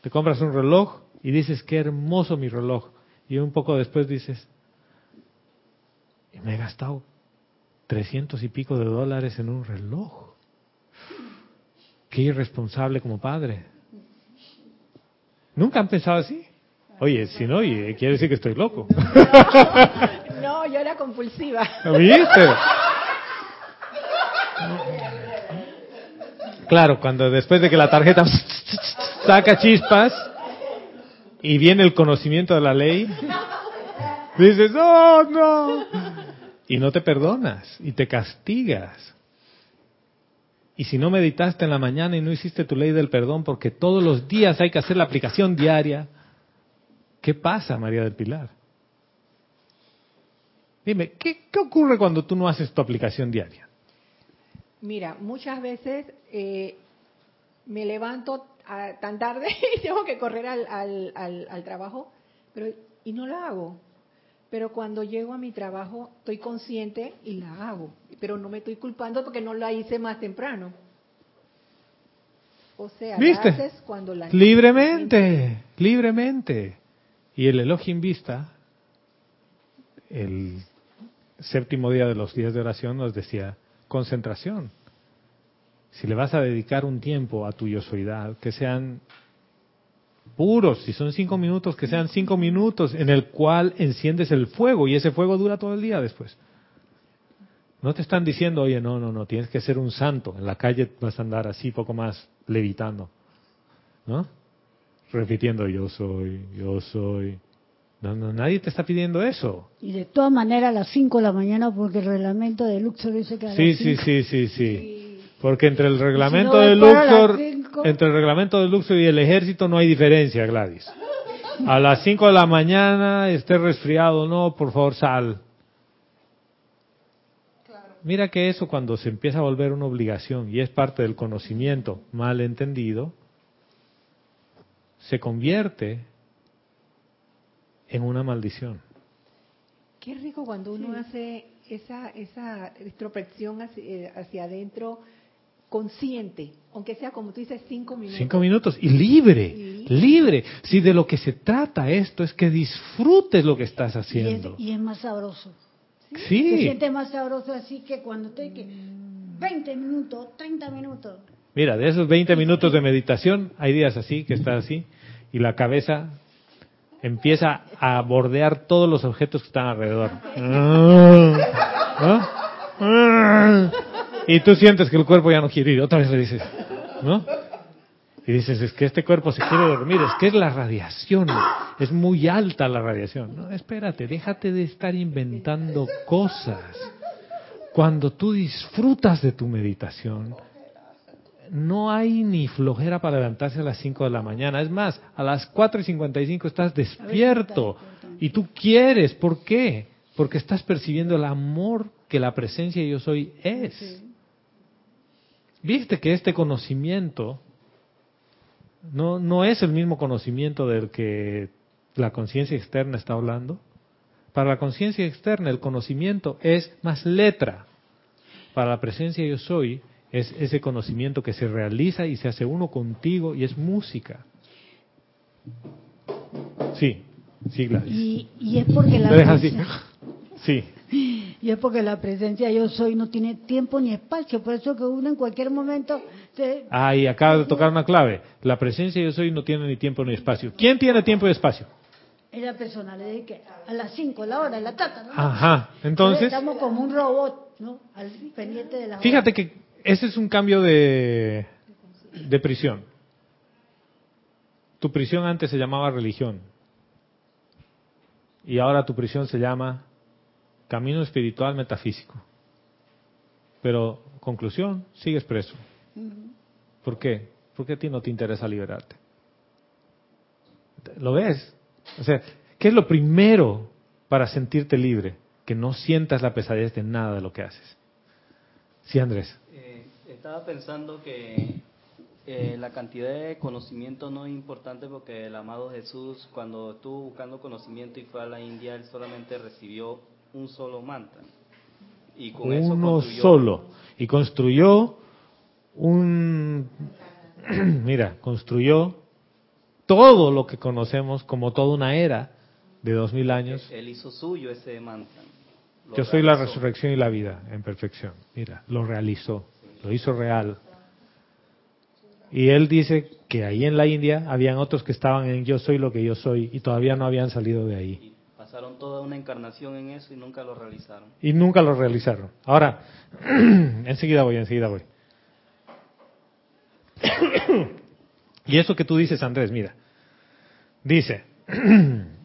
Te compras un reloj y dices, qué hermoso mi reloj. Y un poco después dices, me he gastado trescientos y pico de dólares en un reloj. Qué irresponsable como padre. ¿Nunca han pensado así? Oye, si no, quiere decir que estoy loco. No, yo era compulsiva. ¿Viste? Claro, cuando después de que la tarjeta saca chispas y viene el conocimiento de la ley, dices, oh no, y no te perdonas y te castigas. Y si no meditaste en la mañana y no hiciste tu ley del perdón, porque todos los días hay que hacer la aplicación diaria, ¿qué pasa, María del Pilar? Dime, ¿qué, ¿qué ocurre cuando tú no haces tu aplicación diaria? Mira, muchas veces eh, me levanto ah, tan tarde y tengo que correr al, al, al, al trabajo, pero y no la hago. Pero cuando llego a mi trabajo estoy consciente y la hago, pero no me estoy culpando porque no la hice más temprano. O sea, ¿Viste? la haces cuando la Libremente, libremente. Y el Elohim Vista, el séptimo día de los días de oración, nos decía concentración. Si le vas a dedicar un tiempo a tu yosoidad, que sean puros, si son cinco minutos, que sean cinco minutos en el cual enciendes el fuego y ese fuego dura todo el día después. No te están diciendo, oye, no, no, no, tienes que ser un santo. En la calle vas a andar así, poco más, levitando. ¿No? Repitiendo, yo soy, yo soy. No, no, nadie te está pidiendo eso. Y de todas maneras a las 5 de la mañana, porque el reglamento de Luxor dice que a Sí, las sí, sí, sí, sí. Porque entre el reglamento no, de Luxor, entre el reglamento de Luxor y el ejército no hay diferencia, Gladys. A las 5 de la mañana, esté resfriado o no, por favor, sal. Mira que eso cuando se empieza a volver una obligación y es parte del conocimiento mal entendido, se convierte en una maldición. Qué rico cuando uno hace esa, esa introspección hacia, eh, hacia adentro consciente, aunque sea como tú dices, cinco minutos. Cinco minutos y libre, libre. Si de lo que se trata esto es que disfrutes lo que estás y, es, haciendo. y es más sabroso. Se Sí. siente más sabroso así que cuando estoy que 20 minutos, 30 minutos. Mira, de esos 20 minutos de meditación, hay días así, que estás así, y la cabeza empieza a bordear todos los objetos que están alrededor. Y tú sientes que el cuerpo ya no quiere ir. Otra vez le dices, ¿no? Y dices, es que este cuerpo se quiere dormir, es que es la radiación, es muy alta la radiación. No, espérate, déjate de estar inventando cosas. Cuando tú disfrutas de tu meditación, no hay ni flojera para levantarse a las 5 de la mañana. Es más, a las 4 y 55 estás despierto y tú quieres. ¿Por qué? Porque estás percibiendo el amor que la presencia de yo soy es. Viste que este conocimiento no, no es el mismo conocimiento del que la conciencia externa está hablando. Para la conciencia externa el conocimiento es más letra. Para la presencia yo soy es ese conocimiento que se realiza y se hace uno contigo y es música. Sí, sí, Gladys. Y, y es porque la Te deja así. presen- Sí, y es porque la presencia yo soy no tiene tiempo ni espacio, por eso que uno en cualquier momento se- Ah, y acaba de tocar una clave. La presencia yo soy no tiene ni tiempo ni espacio. ¿Quién tiene tiempo y espacio? es la persona, le dije a las 5, la hora, la tata, ¿no? Ajá, entonces, estamos como un robot, ¿no? Al pendiente de la fíjate que ese es un cambio de, de prisión. Tu prisión antes se llamaba religión. Y ahora tu prisión se llama camino espiritual metafísico. Pero, conclusión, sigues preso. ¿Por qué? Porque a ti no te interesa liberarte. ¿Lo ves? O sea, ¿qué es lo primero para sentirte libre? Que no sientas la pesadez de nada de lo que haces. Sí, Andrés. Eh, estaba pensando que eh, la cantidad de conocimiento no es importante porque el amado Jesús, cuando estuvo buscando conocimiento y fue a la India, él solamente recibió un solo mantra. Y con eso Uno construyó- solo. Y construyó un... Mira, construyó todo lo que conocemos como toda una era de dos mil años. Él hizo suyo ese mantra. Lo Yo soy la resurrección y la vida en perfección. Mira, lo realizó, lo hizo real. Y él dice que ahí en la India habían otros que estaban en yo soy lo que yo soy y todavía no habían salido de ahí. Y pasaron toda una encarnación en eso y nunca lo realizaron. Y nunca lo realizaron. Ahora, enseguida voy, enseguida voy. y eso que tú dices, Andrés, mira. Dice,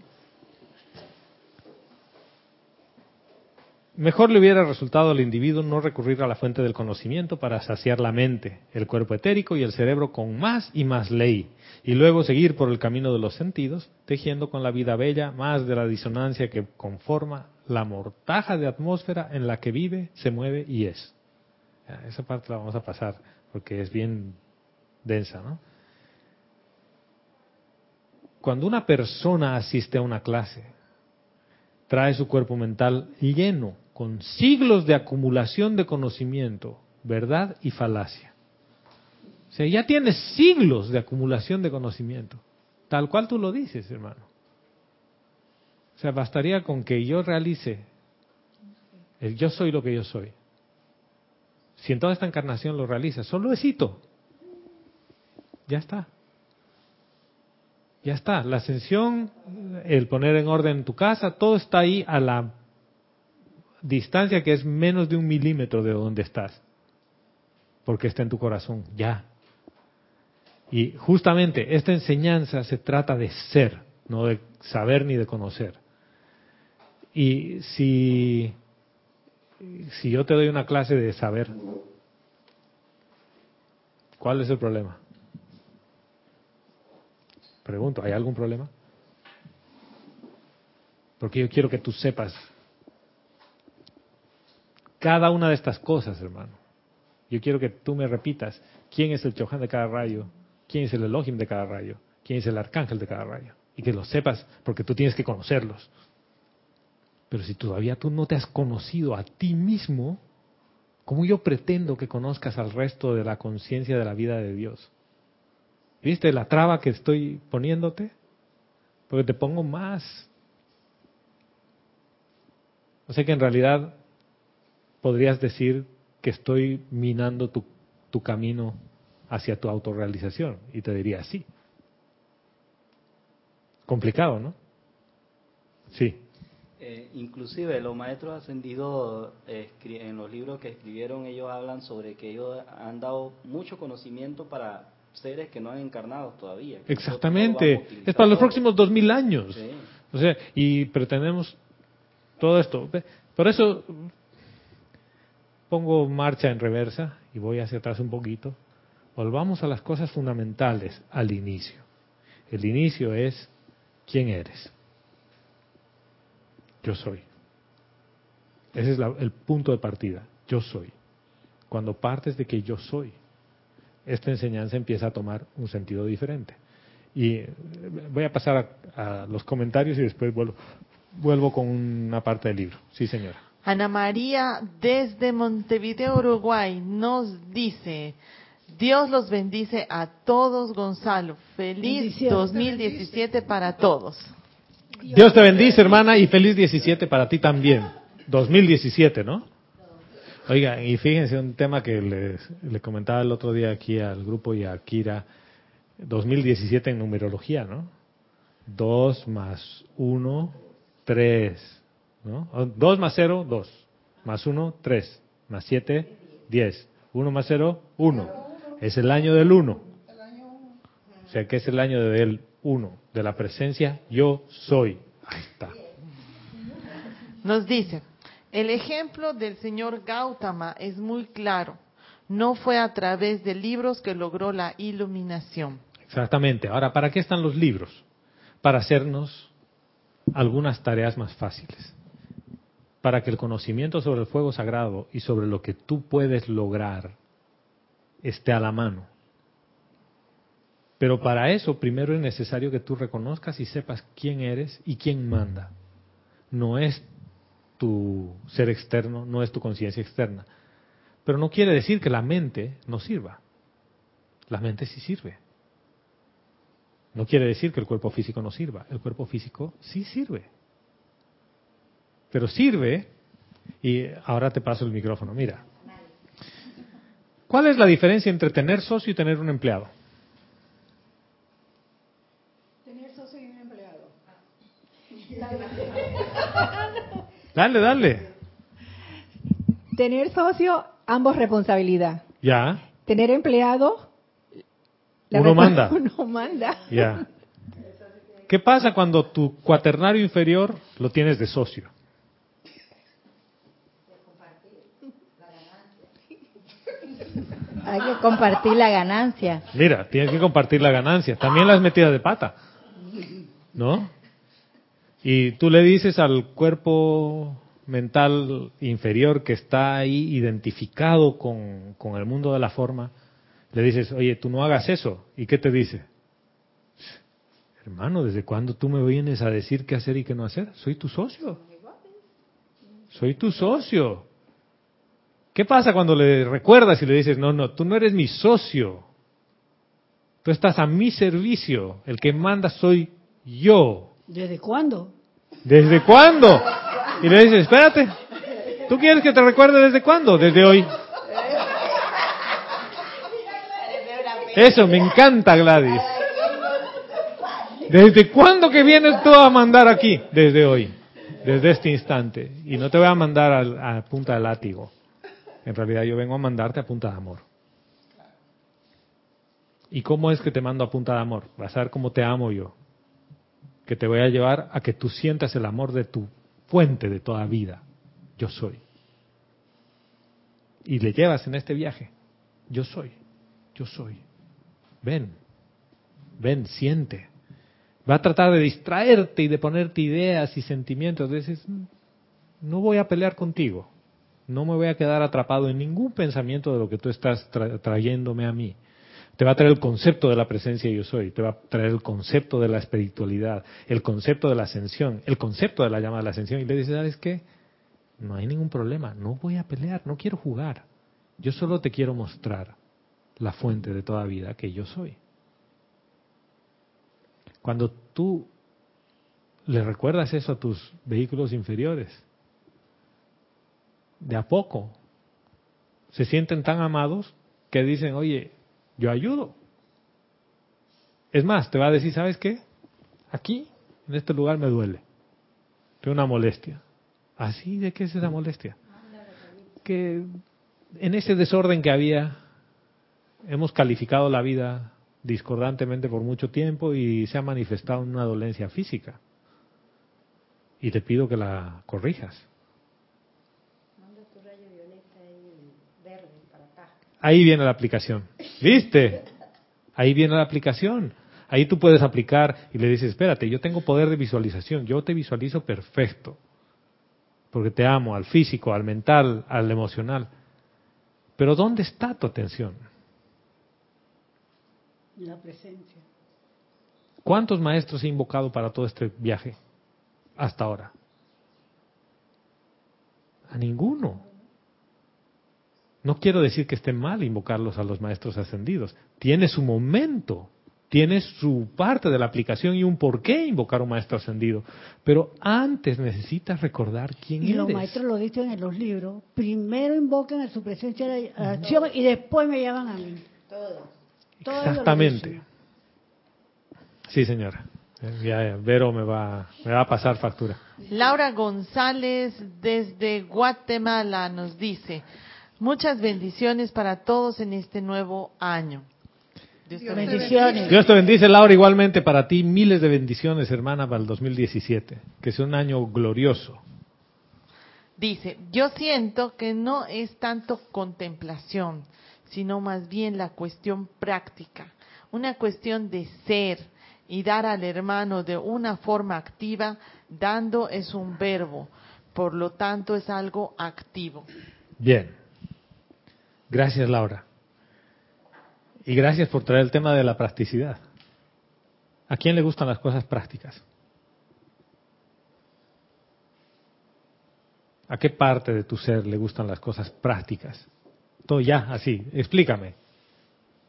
mejor le hubiera resultado al individuo no recurrir a la fuente del conocimiento para saciar la mente, el cuerpo etérico y el cerebro con más y más ley, y luego seguir por el camino de los sentidos, tejiendo con la vida bella más de la disonancia que conforma la mortaja de atmósfera en la que vive, se mueve y es. Esa parte la vamos a pasar porque es bien densa, ¿no? Cuando una persona asiste a una clase, trae su cuerpo mental lleno, con siglos de acumulación de conocimiento, verdad y falacia. O sea, ya tienes siglos de acumulación de conocimiento, tal cual tú lo dices, hermano. O sea, bastaría con que yo realice el yo soy lo que yo soy. Si en toda esta encarnación lo realiza, solo esito. Ya está. Ya está. La ascensión, el poner en orden tu casa, todo está ahí a la distancia que es menos de un milímetro de donde estás. Porque está en tu corazón. Ya. Y justamente esta enseñanza se trata de ser, no de saber ni de conocer. Y si, si yo te doy una clase de saber, ¿cuál es el problema? Pregunto, ¿hay algún problema? Porque yo quiero que tú sepas cada una de estas cosas, hermano. Yo quiero que tú me repitas quién es el Chohan de cada rayo, quién es el Elohim de cada rayo, quién es el arcángel de cada rayo. Y que lo sepas porque tú tienes que conocerlos. Pero si todavía tú no te has conocido a ti mismo, ¿cómo yo pretendo que conozcas al resto de la conciencia de la vida de Dios? ¿Viste la traba que estoy poniéndote? Porque te pongo más. O sea que en realidad podrías decir que estoy minando tu, tu camino hacia tu autorrealización. Y te diría sí. Complicado, ¿no? Sí. Eh, inclusive los maestros ascendidos eh, en los libros que escribieron ellos hablan sobre que ellos han dado mucho conocimiento para seres que no han encarnado todavía. Exactamente. Es para los próximos dos mil años. Sí. O sea, y pretendemos todo esto. Por eso pongo marcha en reversa y voy hacia atrás un poquito. Volvamos a las cosas fundamentales al inicio. El inicio es quién eres. Yo soy. Ese es la- el punto de partida. Yo soy. Cuando partes de que yo soy, esta enseñanza empieza a tomar un sentido diferente. Y eh, voy a pasar a, los comentarios y después vuelvo, vuelvo con una parte del libro. Sí, señora. Ana María desde Montevideo, Uruguay, nos dice, Dios los bendice a todos, Gonzalo. Feliz Bendiciones. 2017 para todos. Dios te bendice, hermana, y feliz 17 para ti también. 2017, ¿no? Oiga, y fíjense un tema que les, le comentaba el otro día aquí al grupo y a Kira. 2017 en numerología, ¿no? 2 más 1, 3, ¿no? 2 más 0, 2. Más 1, 3. Más 7, 10. 1 más 0, 1. Es el año del 1. O sea que es el año del 1, de la presencia yo soy. Ahí está. Nos dice, el ejemplo del señor Gautama es muy claro. No fue a través de libros que logró la iluminación. Exactamente. Ahora, ¿para qué están los libros? Para hacernos algunas tareas más fáciles. Para que el conocimiento sobre el fuego sagrado y sobre lo que tú puedes lograr esté a la mano. Pero para eso primero es necesario que tú reconozcas y sepas quién eres y quién manda. No es tu ser externo, no es tu conciencia externa. Pero no quiere decir que la mente no sirva. La mente sí sirve. No quiere decir que el cuerpo físico no sirva. El cuerpo físico sí sirve. Pero sirve, y ahora te paso el micrófono, mira. ¿Cuál es la diferencia entre tener socio y tener un empleado? Tener socio y un empleado. Dale, dale. Tener socio, ambos responsabilidad. Ya, Tener empleado, Uno manda. Uno manda. ya. ¿Qué pasa cuando tu cuaternario inferior lo tienes de socio? Hay que compartir la ganancia. Mira, tienes que compartir la ganancia. También las metidas de pata. ¿No? Y tú le dices al cuerpo mental inferior que está ahí identificado con, con el mundo de la forma, le dices, oye, tú no hagas eso. ¿Y qué te dice? Hermano, ¿desde cuándo tú me vienes a decir qué hacer y qué no hacer? Soy tu socio. Soy tu socio. ¿Qué pasa cuando le recuerdas y le dices, no, no, tú no eres mi socio? Tú estás a mi servicio. El que manda soy yo. ¿Desde cuándo? ¿Desde cuándo? Y le dices, espérate. ¿Tú quieres que te recuerde desde cuándo? Desde hoy. Eso, me encanta Gladys. ¿Desde cuándo que vienes tú a mandar aquí? Desde hoy, desde este instante. Y no te voy a mandar a, a punta de látigo. En realidad yo vengo a mandarte a punta de amor. ¿Y cómo es que te mando a punta de amor? Vas a ver cómo te amo yo. Que te voy a llevar a que tú sientas el amor de tu fuente de toda vida. Yo soy. Y le llevas en este viaje. Yo soy. Yo soy. Ven. Ven, siente. Va a tratar de distraerte y de ponerte ideas y sentimientos. Dices, no voy a pelear contigo. No me voy a quedar atrapado en ningún pensamiento de lo que tú estás tra trayéndome a mí. Te va a traer el concepto de la presencia yo soy, te va a traer el concepto de la espiritualidad, el concepto de la ascensión, el concepto de la llamada de la ascensión. Y le dices, ¿sabes qué? No hay ningún problema, no voy a pelear, no quiero jugar. Yo solo te quiero mostrar la fuente de toda vida que yo soy. Cuando tú le recuerdas eso a tus vehículos inferiores, de a poco se sienten tan amados que dicen, oye, yo ayudo. Es más, te va a decir, ¿sabes qué? Aquí, en este lugar me duele. Tengo una molestia. ¿Así de qué es esa molestia? Que en ese desorden que había, hemos calificado la vida discordantemente por mucho tiempo y se ha manifestado una dolencia física. Y te pido que la corrijas. Ahí viene la aplicación. ¿Viste? Ahí viene la aplicación. Ahí tú puedes aplicar y le dices, espérate, yo tengo poder de visualización, yo te visualizo perfecto. Porque te amo, al físico, al mental, al emocional. Pero ¿dónde está tu atención? La presencia. ¿Cuántos maestros he invocado para todo este viaje hasta ahora? A ninguno. No quiero decir que esté mal invocarlos a los maestros ascendidos. Tiene su momento, tiene su parte de la aplicación y un por qué invocar a un maestro ascendido. Pero antes necesitas recordar quién y eres. los maestros lo dicen en los libros. Primero invocan a su presencia de acción y después me llaman a mí. Todo. Exactamente. Sí, señora. Ya, ya, Vero me va, me va a pasar factura. Laura González desde Guatemala nos dice, muchas bendiciones para todos en este nuevo año. Dios te. Bendiciones. Dios te bendice, Laura, igualmente para ti. Miles de bendiciones, hermana, para el 2017. Que sea un año glorioso. Dice, yo siento que no es tanto contemplación, sino más bien la cuestión práctica, una cuestión de ser y dar al hermano de una forma activa, dando es un verbo, por lo tanto es algo activo. Bien. Gracias, Laura. Y gracias por traer el tema de la practicidad. ¿A quién le gustan las cosas prácticas? ¿A qué parte de tu ser le gustan las cosas prácticas? Todo ya, así. Explícame.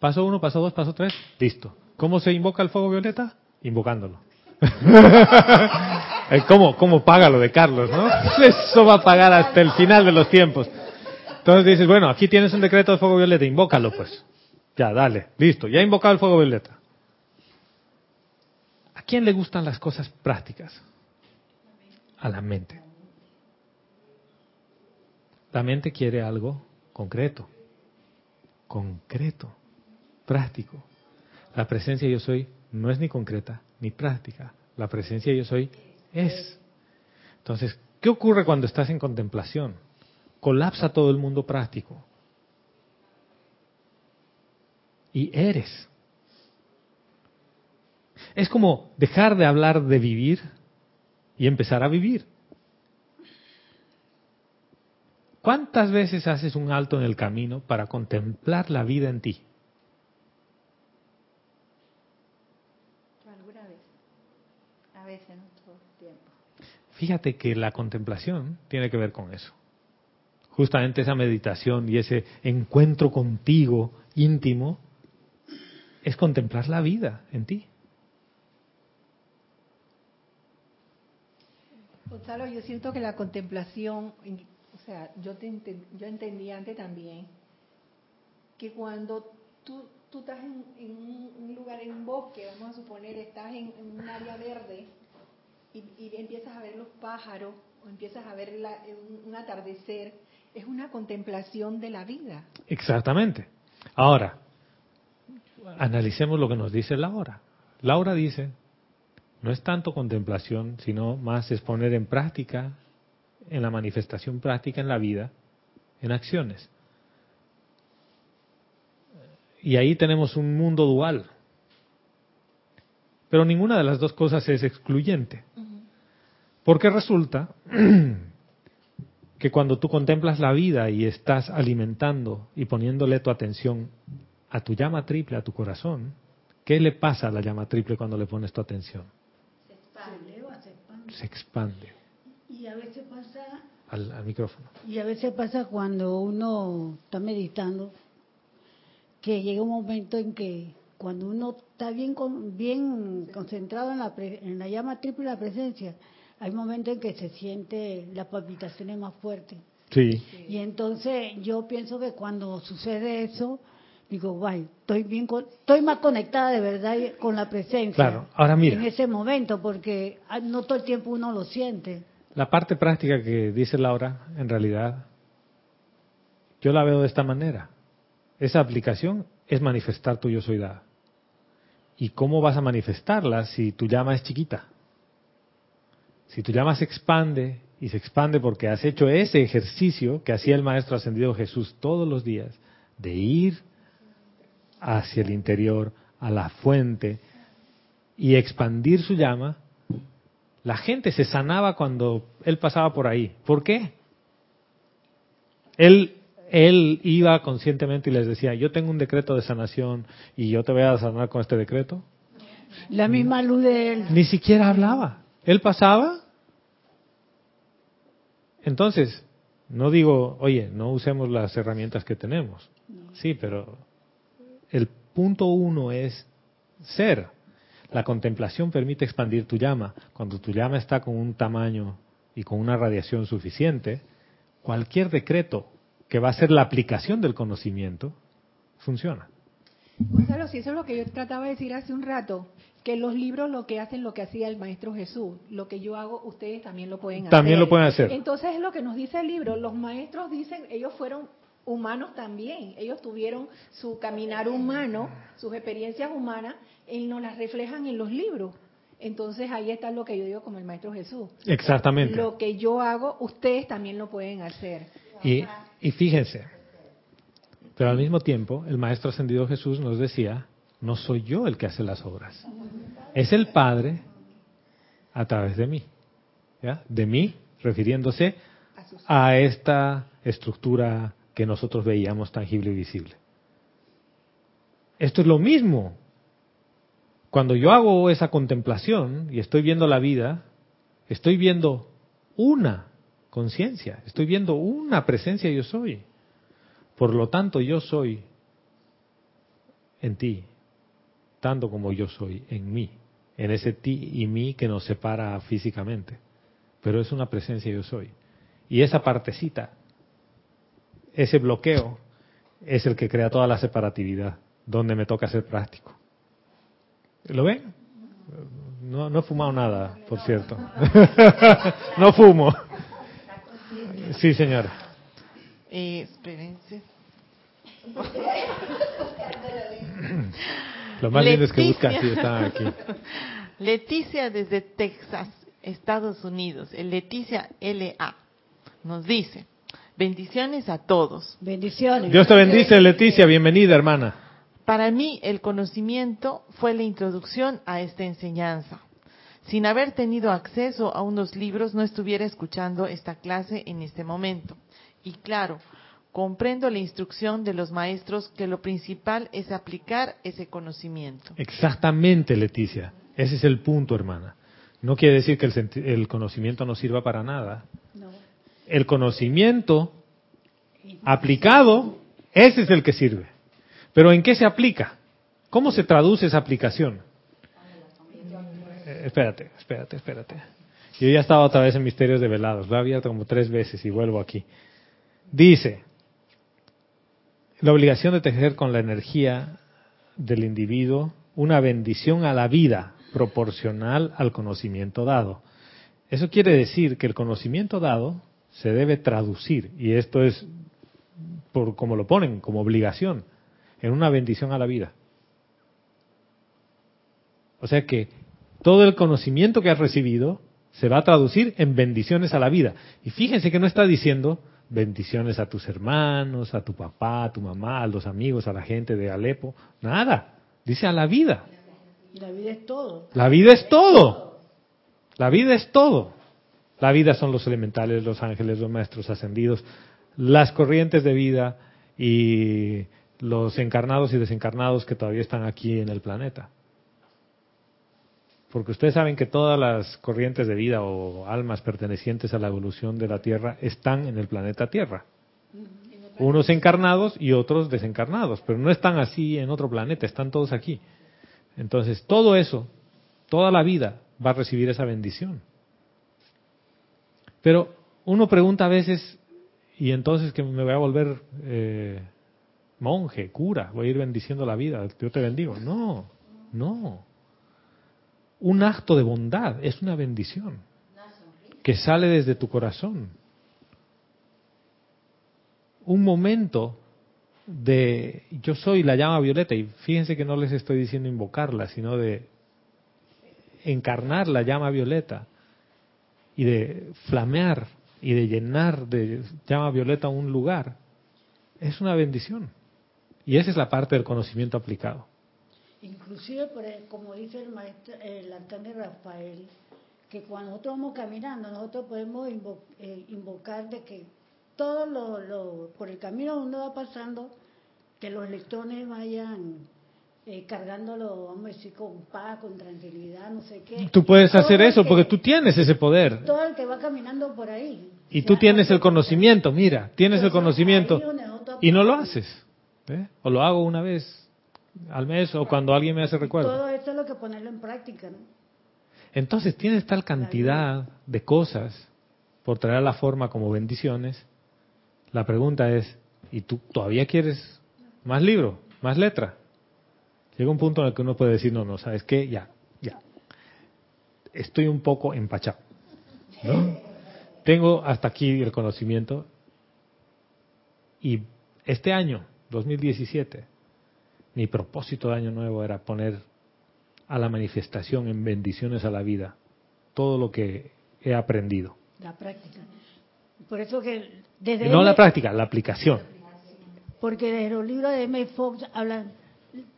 Paso uno, paso dos, paso tres. Listo. ¿Cómo se invoca el fuego violeta? Invocándolo. Eh, ¿Cómo, ¿Cómo paga lo de Carlos, no? Eso va a pagar hasta el final de los tiempos. Entonces dices, bueno, aquí tienes un decreto de fuego violeta, invócalo pues. Ya, dale, listo, ya he invocado el fuego violeta. ¿A quién le gustan las cosas prácticas? A la mente. La mente quiere algo concreto, concreto, práctico. La presencia yo soy no es ni concreta ni práctica. La presencia yo soy es. Entonces, ¿qué ocurre cuando estás en contemplación? Colapsa todo el mundo práctico. Y eres. Es como dejar de hablar de vivir y empezar a vivir. ¿Cuántas veces haces un alto en el camino para contemplar la vida en ti? Alguna vez. A veces, no todo el tiempo. Fíjate que la contemplación tiene que ver con eso. Justamente esa meditación y ese encuentro contigo íntimo es contemplar la vida en ti. Gonzalo, yo siento que la contemplación, o sea, yo, te yo entendí antes también que cuando tú, tú estás en, un, lugar, en un bosque, vamos a suponer, estás en, un área verde y, empiezas a ver los pájaros o empiezas a ver la- un atardecer, es una contemplación de la vida. Exactamente. Ahora, analicemos lo que nos dice Laura. Laura dice, no es tanto contemplación, sino más es poner en práctica, en la manifestación práctica en la vida, en acciones. Y ahí tenemos un mundo dual. Pero ninguna de las dos cosas es excluyente. Porque resulta que cuando tú contemplas la vida y estás alimentando y poniéndole tu atención a tu llama triple, a tu corazón, ¿qué le pasa a la llama triple cuando le pones tu atención? Se eleva, se expande. Se expande Y a veces pasa al, al micrófono. Y a veces pasa cuando uno está meditando que llega un momento en que cuando uno está bien con- bien concentrado en la pre- en la llama triple la presencia, hay momentos en que se siente las palpitaciones más fuertes. Sí, Y entonces yo pienso que cuando sucede eso, digo, guay, estoy bien, con- estoy más conectada de verdad con la presencia. Claro, ahora mira. En ese momento, porque ah, no todo el tiempo uno lo siente. la parte práctica que dice Laura, en realidad, yo la veo de esta manera. Esa aplicación es manifestar tu yo soy dada. ¿Y cómo vas a manifestarla si tu llama es chiquita? Si tu llama se expande y se expande porque has hecho ese ejercicio que hacía el Maestro Ascendido Jesús todos los días, de ir hacia el interior, a la fuente y expandir su llama, la gente se sanaba cuando él pasaba por ahí. ¿Por qué? Él, él iba conscientemente y les decía, yo tengo un decreto de sanación y yo te voy a sanar con este decreto. La misma luz de él. Ni siquiera hablaba. Él pasaba. Entonces, no digo, oye, no usemos las herramientas que tenemos. Sí, pero el punto uno es ser. La contemplación permite expandir tu llama. Cuando tu llama está con un tamaño y con una radiación suficiente, cualquier decreto que va a ser la aplicación del conocimiento funciona. Gonzalo, si eso es lo que yo trataba de decir hace un rato, que los libros lo que hacen lo que hacía el Maestro Jesús, lo que yo hago, ustedes también lo pueden hacer. También lo pueden hacer. Entonces es lo que nos dice el libro, los maestros dicen, ellos fueron humanos también, ellos tuvieron su caminar humano, sus experiencias humanas, y nos las reflejan en los libros. Entonces ahí está lo que yo digo como el Maestro Jesús. Exactamente. Lo que yo hago, ustedes también lo pueden hacer. Y, y fíjense, pero al mismo tiempo el Maestro Ascendido Jesús nos decía, no soy yo el que hace las obras, es el Padre a través de mí. ¿ya? De mí, refiriéndose a esta estructura que nosotros veíamos tangible y visible. Esto es lo mismo. Cuando yo hago esa contemplación y estoy viendo la vida, estoy viendo una conciencia, estoy viendo una presencia yo soy. Por lo tanto, yo soy en ti, tanto como yo soy en mí, en ese ti y mí que nos separa físicamente. Pero es una presencia yo soy. Y esa partecita, ese bloqueo, es el que crea toda la separatividad, donde me toca ser práctico. ¿Lo ven? No, no he fumado nada, por cierto. no fumo. Sí, señora. Eh, espérense. Lo más lindo es que Leticia. busca si están aquí. Leticia desde Texas, Estados Unidos. El Leticia LA nos dice, bendiciones a todos. Bendiciones. Dios te bendice, Leticia. Bienvenida, hermana. Para mí el conocimiento fue la introducción a esta enseñanza. Sin haber tenido acceso a unos libros, no estuviera escuchando esta clase en este momento. Y claro, comprendo la instrucción de los maestros que lo principal es aplicar ese conocimiento. Exactamente, Leticia. Ese es el punto, hermana. No quiere decir que el, el conocimiento no sirva para nada. No. El conocimiento aplicado, ese es el que sirve. Pero ¿en qué se aplica? ¿Cómo se traduce esa aplicación? Eh, espérate, espérate, espérate. Yo ya estaba otra vez en Misterios de Velados, lo he abierto como tres veces y vuelvo aquí. Dice, la obligación de tejer con la energía del individuo una bendición a la vida proporcional al conocimiento dado. Eso quiere decir que el conocimiento dado se debe traducir, y esto es por como lo ponen, como obligación, en una bendición a la vida. O sea que todo el conocimiento que has recibido se va a traducir en bendiciones a la vida. Y fíjense que no está diciendo bendiciones a tus hermanos, a tu papá, a tu mamá, a los amigos, a la gente de Alepo, nada. Dice a la vida. La vida es todo. La vida es todo. La vida es todo. La vida son los elementales, los ángeles, los maestros ascendidos, las corrientes de vida y los encarnados y desencarnados que todavía están aquí en el planeta. Porque ustedes saben que todas las corrientes de vida o almas pertenecientes a la evolución de la Tierra están en el planeta Tierra. Unos encarnados y otros desencarnados, pero no están así en otro planeta, están todos aquí. Entonces, todo eso, toda la vida va a recibir esa bendición. Pero uno pregunta a veces, y entonces que me voy a volver eh, monje, cura, voy a ir bendiciendo la vida, yo te bendigo. No, no. Un acto de bondad es una bendición que sale desde tu corazón. Un momento de yo soy la llama violeta y fíjense que no les estoy diciendo invocarla, sino de encarnar la llama violeta y de flamear y de llenar de llama violeta un lugar, es una bendición. Y esa es la parte del conocimiento aplicado. Inclusive, por el- como dice el maestro, el arcángel Rafael, que cuando nosotros vamos caminando, nosotros podemos eh, invocar de que todo lo, lo- por el camino donde uno va pasando, que los electrones vayan eh, cargándolo, vamos a decir, con paz, con tranquilidad, no sé qué. Tú puedes Todo hacer eso que- porque tú tienes ese poder Todo el que va caminando por ahí. y tú tienes el conocimiento, mira, tienes el conocimiento y no lo haces. ¿eh? O lo hago una vez al mes o cuando alguien me hace recuerdo. Todo esto es lo que ponerlo en práctica, ¿no? Entonces tienes tal cantidad de cosas por traer a la forma como bendiciones. La pregunta es, ¿y tú todavía quieres más libro, más letra? Llega un punto en el que uno puede decir, no, no, ¿sabes qué? Ya, ya. Estoy un poco empachado. ¿no? Tengo hasta aquí el conocimiento y este año, 2017, mi propósito de año nuevo era poner a la manifestación en bendiciones a la vida todo lo que he aprendido. La práctica. Por eso que desde No M- la práctica, la aplicación. porque desde los libros de M. Fox hablan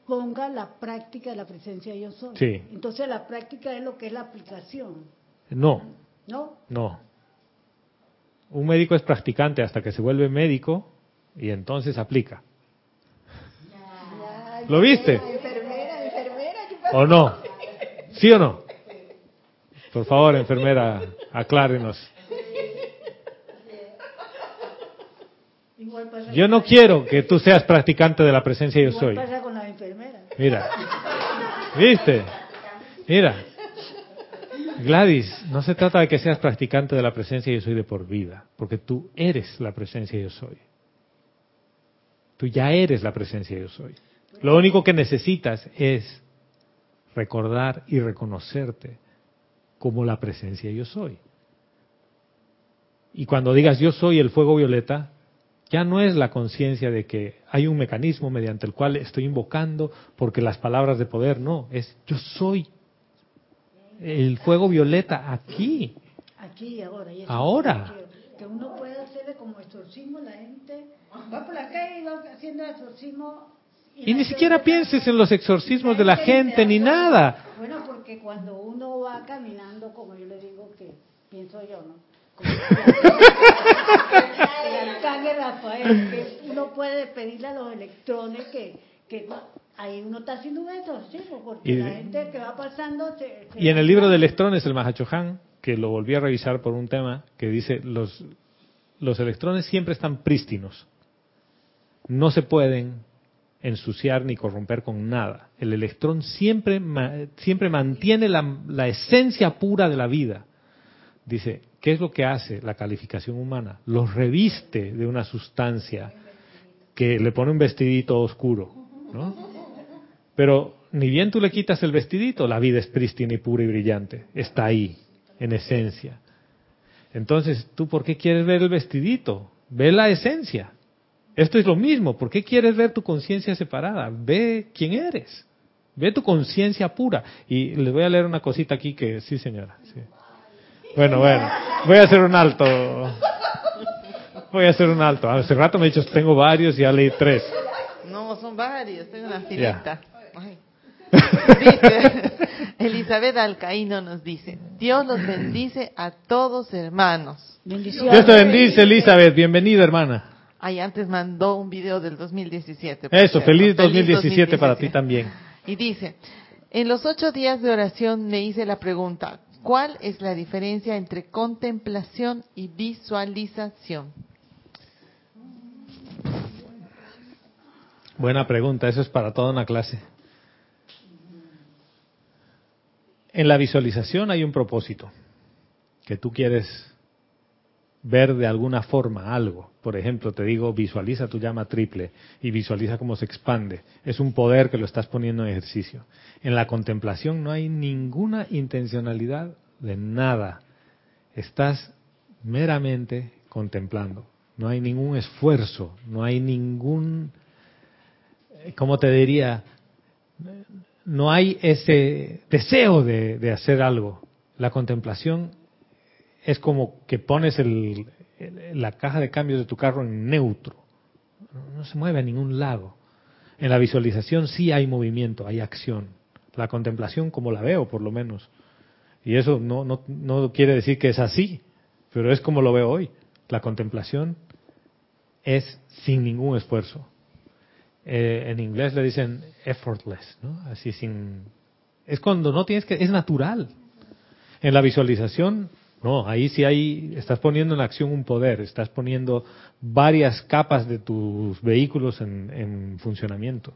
ponga la práctica de la presencia de yo soy. Sí. Entonces la práctica es lo que es la aplicación, No, ¿no? no. Un médico es practicante hasta que se vuelve médico y entonces aplica. ¿Lo viste? Enfermera, enfermera, ¿qué pasa? ¿O no? ¿Sí o no? Por favor, enfermera, aclárenos. Yo no quiero que tú seas practicante de la presencia yo soy. pasa con las enfermeras. Mira. ¿Viste? Mira. Gladys, no se trata de que seas practicante de la presencia yo soy de por vida, porque tú eres la presencia yo soy. Tú ya eres la presencia yo soy. Lo único que necesitas es recordar y reconocerte como la presencia yo soy. Y cuando digas yo soy el fuego violeta, ya no es la conciencia de que hay un mecanismo mediante el cual estoy invocando porque las palabras de poder, no, es yo soy el fuego violeta aquí. Aquí y ahora. y Ahora. Que, que uno puede hacerle como exorcismo, la gente va por la calle y va haciendo exorcismo. Y ni siquiera pienses en los exorcismos de la gente ni nada. Bueno, porque que cuando uno va caminando, como yo le digo que pienso yo, ¿no? Como el arcángel Rafael, que uno puede pedirle a los electrones que, que ahí uno está haciendo un exorcismo, porque Y- la gente que va pasando... se- se Y en el libro de electrones, el Mahachohan, que lo volví a revisar por un tema, que dice los, los electrones siempre están prístinos. No se pueden ensuciar ni corromper con nada. El electrón siempre, siempre mantiene la, la esencia pura de la vida. Dice, ¿qué es lo que hace la calificación humana? Los reviste de una sustancia que le pone un vestidito oscuro, ¿no? Pero ni bien tú le quitas el vestidito, la vida es prístina y pura y brillante. Está ahí, en esencia. Entonces, ¿tú por qué quieres ver el vestidito? Ve la esencia. Esto es lo mismo. ¿Por qué quieres ver tu conciencia separada? Ve quién eres. Ve tu conciencia pura. Y les voy a leer una cosita aquí que sí, señora. sí. Bueno, bueno. Voy a hacer un alto. Voy a hacer un alto. Hace rato me he dicho, tengo varios y ya leí tres. No, son varios, tengo una filita. Ay. Dice, Elizabeth Alcaíno nos dice, Dios los bendice a todos hermanos. Bendiciones. Dios te bendice, Elizabeth. Bienvenida, hermana. Ay, antes mandó un video del 2017. por Eso, cierto. feliz 2017 para ti también. Y dice, en los ocho días de oración me hice la pregunta, ¿cuál es la diferencia entre contemplación y visualización? Buena pregunta, eso es para toda una clase. En la visualización hay un propósito, que tú quieres ver de alguna forma algo. Por ejemplo, te digo, visualiza tu llama triple y visualiza cómo se expande. Es un poder que lo estás poniendo en ejercicio. En la contemplación no hay ninguna intencionalidad de nada. Estás meramente contemplando. No hay ningún esfuerzo, no hay ningún ¿cómo te diría? No hay ese deseo de, de hacer algo. La contemplación es como que pones el- la caja de cambios de tu carro en neutro. No, no se mueve a ningún lado. En la visualización sí hay movimiento, hay acción. La contemplación, como la veo, por lo menos. Y eso no, no, no quiere decir que es así, pero es como lo veo hoy. La contemplación es sin ningún esfuerzo eh, en inglés le dicen effortless, ¿no? Así sin... Es cuando no tienes que... Es natural. En la visualización, no, ahí sí hay... Estás poniendo en acción un poder, estás poniendo varias capas de tus vehículos en, en funcionamiento.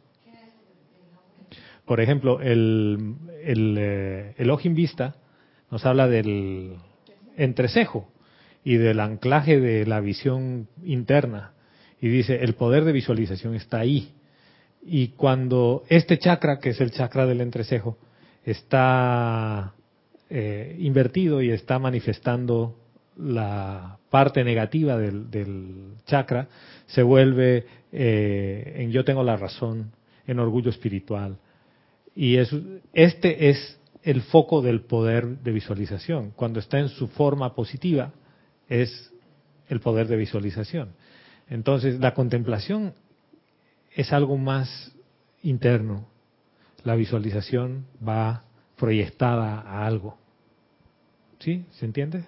Por ejemplo, el, el, eh, el ojo vista nos habla del entrecejo y del anclaje de la visión interna. Y dice, el poder de visualización está ahí. Y cuando este chakra, que es el chakra del entrecejo, está eh, invertido y está manifestando la parte negativa del, chakra, se vuelve eh, en yo tengo la razón, en orgullo espiritual. Y es, este es el foco del poder de visualización. Cuando está en su forma positiva, es el poder de visualización. Entonces, la contemplación es algo más interno. La visualización va proyectada a algo. ¿Sí? ¿Se entiende?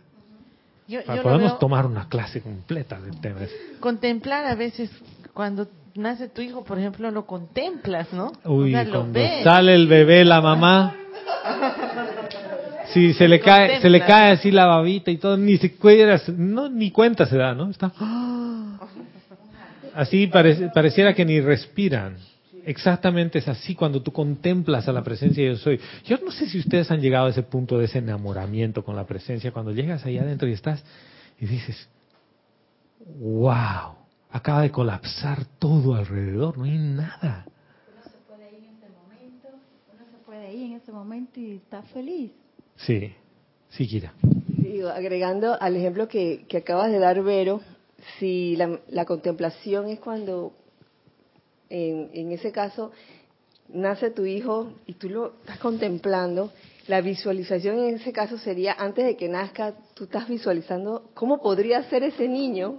Yo, yo lo Podemos veo- tomar una clase completa del tema. contemplar a veces cuando nace tu hijo, por ejemplo, lo contemplas, ¿no? Uy, o sea, lo cuando ves. sale el bebé, la mamá, si se le cae, se le cae así la babita y todo, ni siquiera, no, ni cuenta se da, ¿no? Está así pareciera que ni respiran. Exactamente es así cuando tú contemplas a la presencia de yo soy. Yo no sé si ustedes han llegado a ese punto de ese enamoramiento con la presencia, cuando llegas ahí adentro y estás y dices, wow, acaba de colapsar todo alrededor, no hay nada. Uno se puede ir en ese momento, uno se puede ir en ese momento y está feliz. Sí, sí, Kira. Digo, agregando al ejemplo que, que acabas de dar, Vero, si la, la contemplación es cuando, en, en ese caso, nace tu hijo y tú lo estás contemplando, la visualización en ese caso sería, antes de que nazca, tú estás visualizando cómo podría ser ese niño.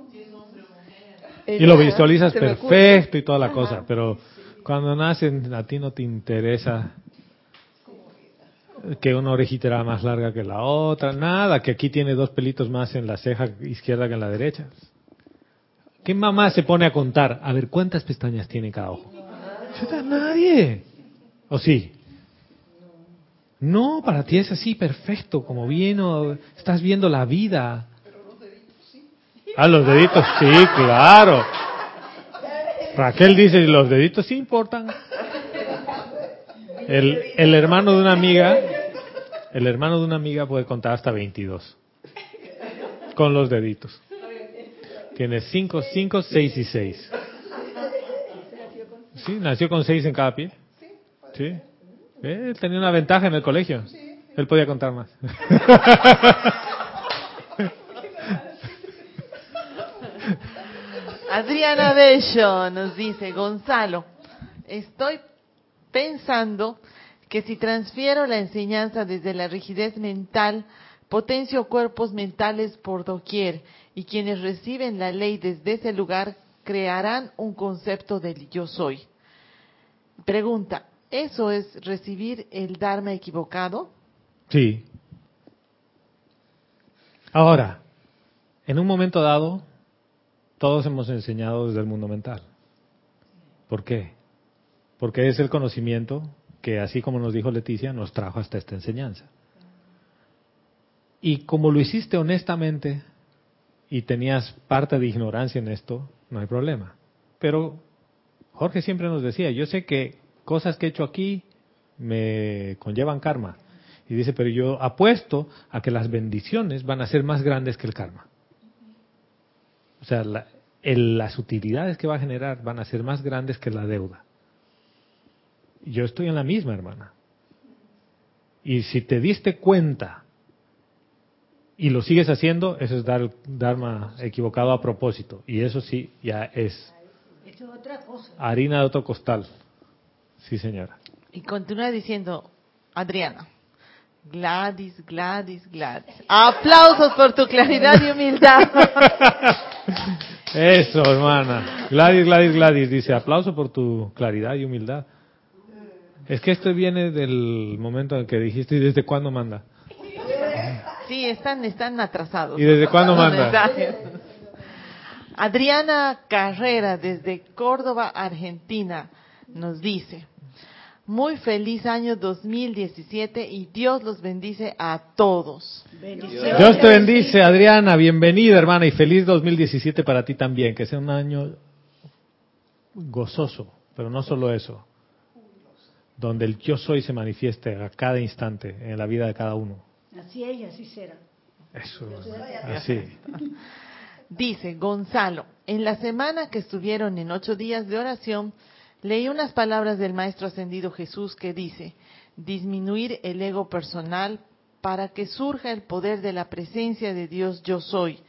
Y lo visualizas perfecto y toda la Ajá. cosa, pero cuando nacen a ti no te interesa que una orejita era más larga que la otra, nada, que aquí tiene dos pelitos más en la ceja izquierda que en la derecha. ¿Qué mamá se pone a contar? A ver, ¿cuántas pestañas tiene cada ojo? Nadie. ¿O sí? No, para ti es así, perfecto, como vino, estás viendo la vida. Ah, los deditos, sí, claro. Raquel dice, los deditos sí importan. El, el hermano de una amiga, el hermano de una amiga puede contar hasta 22. Con los deditos. Tiene 5, 5, 6 y 6. Sí, nació con 6 en cada pie. Sí. Él tenía una ventaja en el colegio. Él podía contar más. Adriana Bello nos dice, Gonzalo, estoy pensando que si transfiero la enseñanza desde la rigidez mental, potencio cuerpos mentales por doquier y quienes reciben la ley desde ese lugar crearán un concepto del yo soy. Pregunta, ¿eso es recibir el Dharma equivocado? Sí. Ahora, en un momento dado, todos hemos enseñado desde el mundo mental. ¿Por qué? Porque es el conocimiento que, así como nos dijo Leticia, nos trajo hasta esta enseñanza. Y como lo hiciste honestamente y tenías parte de ignorancia en esto, no hay problema. Pero Jorge siempre nos decía, yo sé que cosas que he hecho aquí me conllevan karma. Y dice, pero yo apuesto a que las bendiciones van a ser más grandes que el karma. O sea, la- el- las utilidades que va a generar van a ser más grandes que la deuda. Yo estoy en la misma, hermana. Y si te diste cuenta y lo sigues haciendo, eso es dar Dharma equivocado a propósito. Y eso sí, ya es Eso es otra cosa. harina de otro costal. Sí, señora. Y continúa diciendo, Adriana, Gladys, Gladys, Gladys. Aplausos por tu claridad y humildad. Eso, hermana. Gladys, Gladys, Gladys dice, aplauso por tu claridad y humildad. Es que esto viene del momento en que dijiste, ¿y desde cuándo manda? Sí, están, están atrasados. ¿Y desde cuándo manda? mensajes. Adriana Carrera, desde Córdoba, Argentina, nos dice, muy feliz año 2017 y Dios los bendice a todos. Bendiciones. Dios te bendice, Adriana. Bienvenida, hermana, y feliz 2017 para ti también. Que sea un año gozoso, pero no solo eso. Donde el yo soy se manifieste a cada instante en la vida de cada uno. Así es y así será. Eso, así. Dice Gonzalo, en la semana que estuvieron en ocho días de oración, leí unas palabras del Maestro Ascendido Jesús que dice, disminuir el ego personal para que surja el poder de la presencia de Dios yo soy.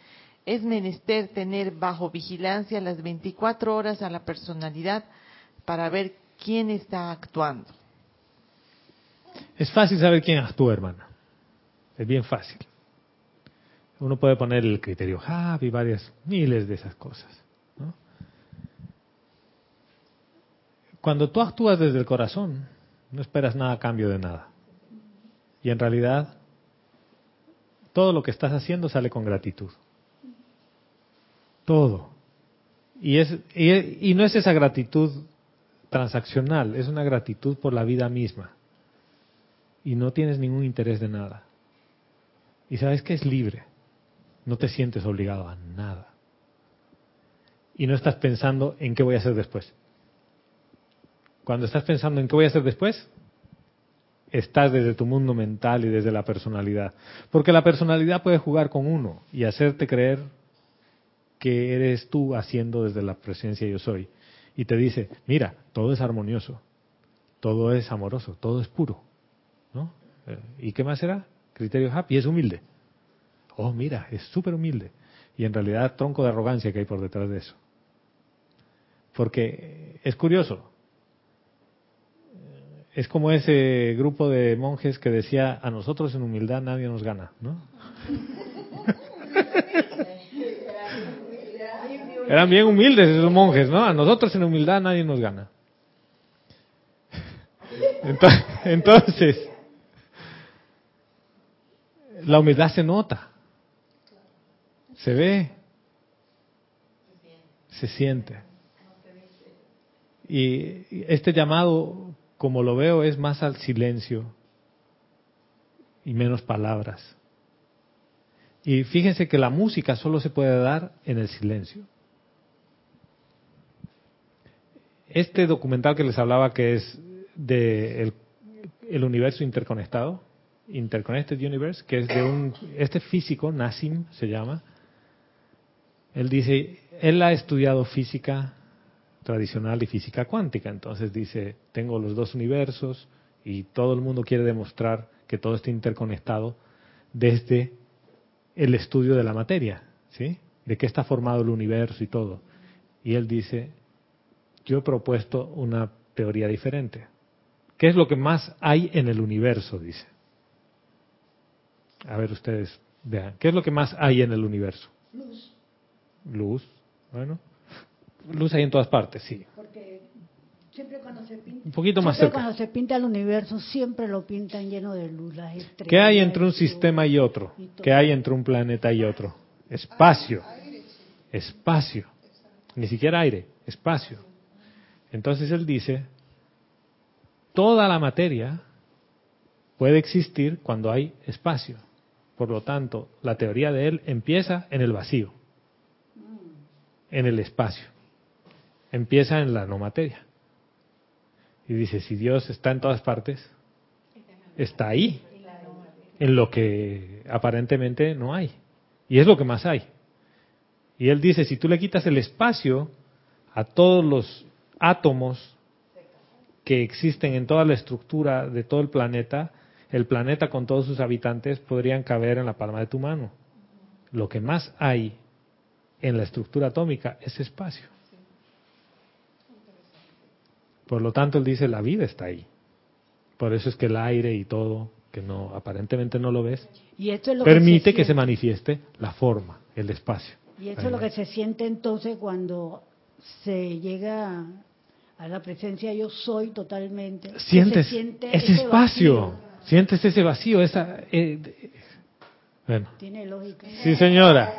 Es menester tener bajo vigilancia las 24 horas a la personalidad para ver quién está actuando. Es fácil saber quién actúa, hermana. Es bien fácil. Uno puede poner el criterio Javi y varias, miles de esas cosas. ¿no? Cuando tú actúas desde el corazón, no esperas nada a cambio de nada. Y en realidad, todo lo que estás haciendo sale con gratitud. Todo. Y, es, y, y no es esa gratitud transaccional, es una gratitud por la vida misma. Y no tienes ningún interés de nada. Y sabes que es libre. No te sientes obligado a nada. Y no estás pensando en qué voy a hacer después. Cuando estás pensando en qué voy a hacer después, estás desde tu mundo mental y desde la personalidad. Porque la personalidad puede jugar con uno y hacerte creer que eres tú haciendo desde la presencia yo soy. Y te dice, mira, todo es armonioso, todo es amoroso, todo es puro. ¿no? Eh, ¿Y qué más será? Criterio happy, es humilde. Oh, mira, es súper humilde. Y en realidad tronco de arrogancia que hay por detrás de eso. Porque es curioso. Es como ese grupo de monjes que decía, a nosotros en humildad nadie nos gana, ¿no? Eran bien humildes esos monjes, ¿no? A nosotros en humildad nadie nos gana. Entonces, la humedad se nota, se ve, se siente. Y este llamado, como lo veo, es más al silencio y menos palabras. Y fíjense que la música solo se puede dar en el silencio. Este documental que les hablaba que es de el universo interconectado, Interconnected Universe, que es de un este físico Nassim se llama. Él dice, él ha estudiado física tradicional y física cuántica, entonces dice, tengo los dos universos y todo el mundo quiere demostrar que todo está interconectado desde el estudio de la materia, ¿sí? De qué está formado el universo y todo. Y él dice, yo he propuesto una teoría diferente. ¿Qué es lo que más hay en el universo? Dice. A ver ustedes, vean, ¿qué es lo que más hay en el universo? Luz. Luz, bueno. Luz hay en todas partes, sí. Porque siempre cuando se pinta, Un poquito más cerca. cuando se pinta el universo, siempre lo pintan lleno de luz, las estrellas. ¿Qué hay entre un sistema y otro? y. ¿Qué hay entre un planeta y otro? Espacio. Espacio. Ni siquiera aire, espacio. Entonces él dice, toda la materia puede existir cuando hay espacio. Por lo tanto, la teoría de él empieza en el vacío, en el espacio. Empieza en la no materia. Y dice, si Dios está en todas partes, está ahí, en lo que aparentemente no hay. Y es lo que más hay. Y él dice, si tú le quitas el espacio a todos los átomos que existen en toda la estructura de todo el planeta, el planeta con todos sus habitantes podrían caber en la palma de tu mano. Lo que más hay en la estructura atómica es espacio. Por lo tanto, él dice, la vida está ahí. Por eso es que el aire y todo, que no aparentemente no lo ves, Y esto es lo permite que que se, se manifieste la forma, el espacio. Y esto es lo que se siente entonces cuando se llega a la presencia yo soy totalmente. se Sientes siente ese espacio, vacío. Sientes ese vacío, esa... eh, bueno, Tiene lógica. sí señora.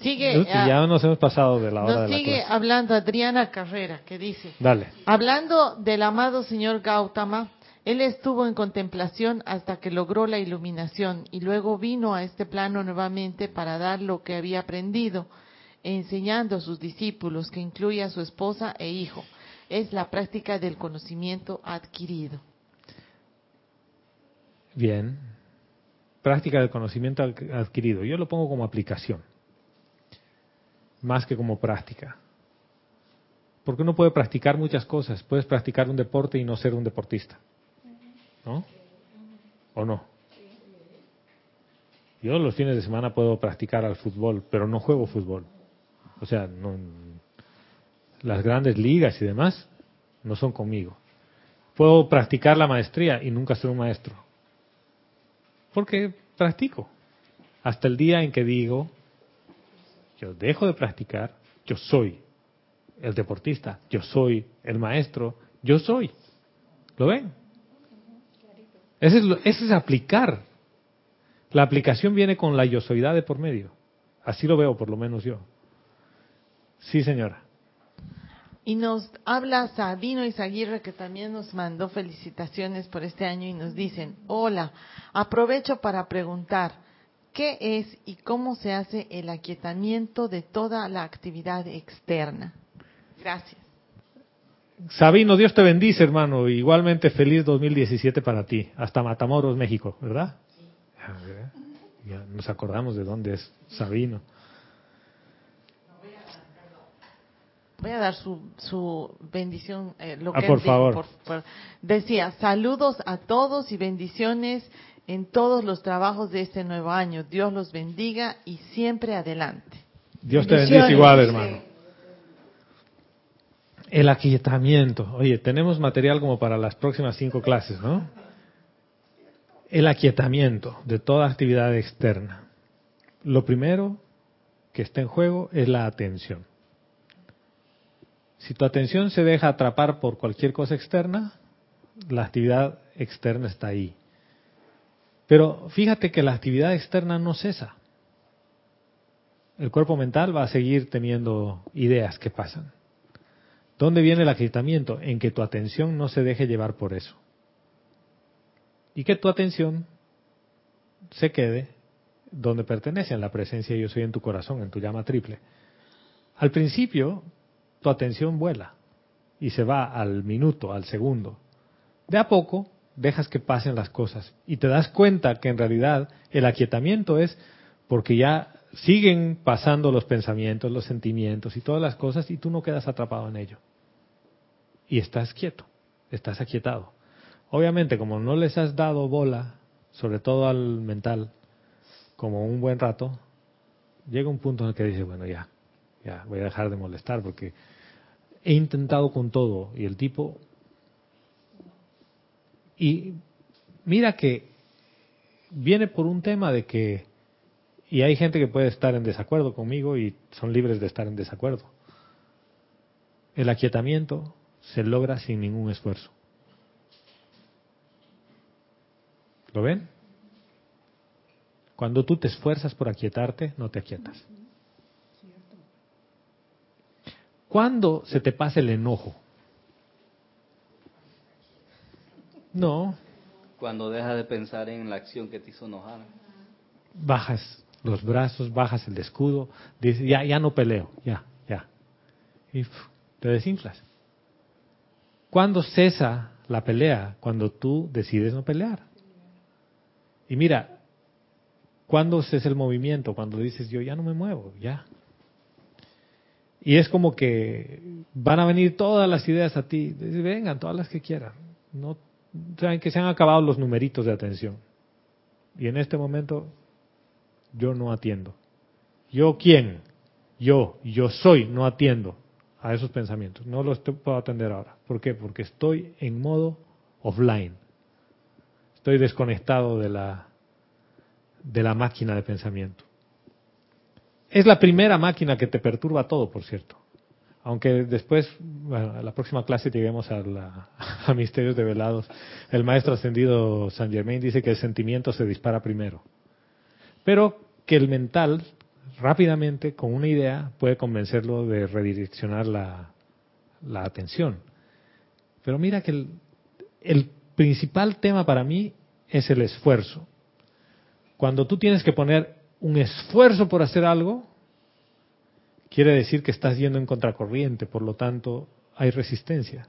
Sigue, ah, ya nos hemos pasado de la hora nos de la sigue clase. hablando Adriana Carrera, que dice, Dale. hablando del amado señor Gautama, él estuvo en contemplación hasta que logró la iluminación y luego vino a este plano nuevamente para dar lo que había aprendido, enseñando a sus discípulos, que incluye a su esposa e hijo. Es la práctica del conocimiento adquirido. Bien. Práctica del conocimiento ad- adquirido. Yo lo pongo como aplicación, más que como práctica. Porque uno puede practicar muchas cosas. Puedes practicar un deporte y no ser un deportista. ¿No? ¿O no? Yo los fines de semana puedo practicar al fútbol, pero no juego fútbol. O sea, no, las grandes ligas y demás no son conmigo. Puedo practicar la maestría y nunca ser un maestro. Porque practico. Hasta el día en que digo, yo dejo de practicar, yo soy el deportista, yo soy el maestro, yo soy. ¿Lo ven? Ese es, ese es aplicar. La aplicación viene con la yo de por medio. Así lo veo, por lo menos yo. Sí, señora. Y nos habla Sabino Izaguirre, que también nos mandó felicitaciones por este año y nos dicen, hola, aprovecho para preguntar, ¿qué es y cómo se hace el aquietamiento de toda la actividad externa? Gracias. Sabino, Dios te bendice, hermano. Igualmente feliz 2017 para ti. Hasta Matamoros, México, ¿verdad? Ya, ¿verdad? Ya nos acordamos de dónde es Sabino. Voy a dar su, su bendición. eh, lo Ah, que por dijo, favor. por- por- decía, saludos a todos y bendiciones en todos los trabajos de este nuevo año. Dios los bendiga y siempre adelante. Dios te bendice igual, hermano. El aquietamiento. Oye, tenemos material como para las próximas cinco clases, ¿no? El aquietamiento de toda actividad externa. Lo primero que está en juego es la atención. Si tu atención se deja atrapar por cualquier cosa externa, la actividad externa está ahí. Pero fíjate que la actividad externa no cesa. El cuerpo mental va a seguir teniendo ideas que pasan. ¿Dónde viene el aquietamiento? En que tu atención no se deje llevar por eso. Y que tu atención se quede donde pertenece, en la presencia yo soy en tu corazón, en tu llama triple. Al principio, tu atención vuela y se va al minuto, al segundo. De a poco, dejas que pasen las cosas y te das cuenta que en realidad el aquietamiento es porque ya siguen pasando los pensamientos, los sentimientos y todas las cosas y tú no quedas atrapado en ello. Y estás quieto, estás aquietado. Obviamente, como no les has dado bola, sobre todo al mental, como un buen rato, llega un punto en el que dices, bueno, ya, ya, voy a dejar de molestar porque he intentado con todo y el tipo... Y mira que viene por un tema de que, y hay gente que puede estar en desacuerdo conmigo y son libres de estar en desacuerdo. El aquietamiento se logra sin ningún esfuerzo. ¿Lo ven? Cuando tú te esfuerzas por aquietarte, no te aquietas. ¿Cuándo se te pasa el enojo? No. Cuando dejas de pensar en la acción que te hizo enojar. Bajas los brazos, bajas el escudo, dices, ya, ya no peleo, ya, ya. Y te desinflas. ¿Cuándo cesa la pelea? Cuando tú decides no pelear. Y mira, ¿Cuándo es el movimiento? Cuando dices yo ya no me muevo, ya. Y es como que van a venir todas las ideas a ti. Vengan, todas las que quieran. No, saben que se han acabado los numeritos de atención. Y en este momento yo no atiendo. ¿Yo quién? Yo, yo soy, no atiendo a esos pensamientos. No los puedo atender ahora. ¿Por qué? Porque estoy en modo offline. Estoy desconectado de la de la máquina de pensamiento. Es la primera máquina que te perturba todo, por cierto. Aunque después, bueno, a la próxima clase lleguemos a, la, a misterios develados, el maestro ascendido San Germain dice que el sentimiento se dispara primero. Pero que el mental, rápidamente, con una idea, puede convencerlo de redireccionar la, atención. Pero mira que el principal tema para mí es el esfuerzo. Cuando tú tienes que poner un esfuerzo por hacer algo, quiere decir que estás yendo en contracorriente, por lo tanto hay resistencia.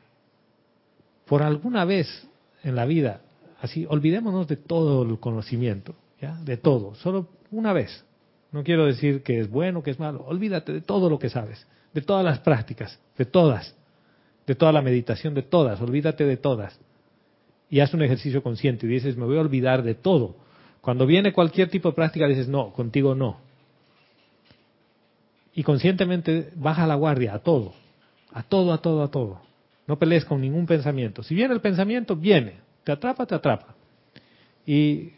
Por alguna vez en la vida, así, olvidémonos de todo el conocimiento, ¿ya? De todo, solo una vez. No quiero decir que es bueno, que es malo, olvídate de todo lo que sabes, de todas las prácticas, de todas, de toda la meditación, de todas, olvídate de todas. Y haz un ejercicio consciente y dices, me voy a olvidar de todo cuando viene cualquier tipo de práctica dices, no, contigo no. Y conscientemente baja la guardia a todo, a todo, a todo, a todo. No pelees con ningún pensamiento. Si viene el pensamiento, viene. Te atrapa, te atrapa. Y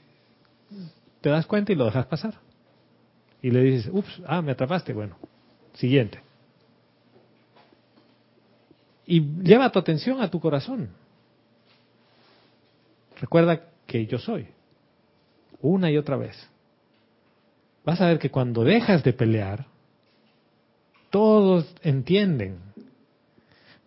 te das cuenta y lo dejas pasar. Y le dices, ups, ah, me atrapaste. Bueno, siguiente. Y lleva tu atención a tu corazón. Recuerda que yo soy una y otra vez. Vas a ver que cuando dejas de pelear, todos entienden,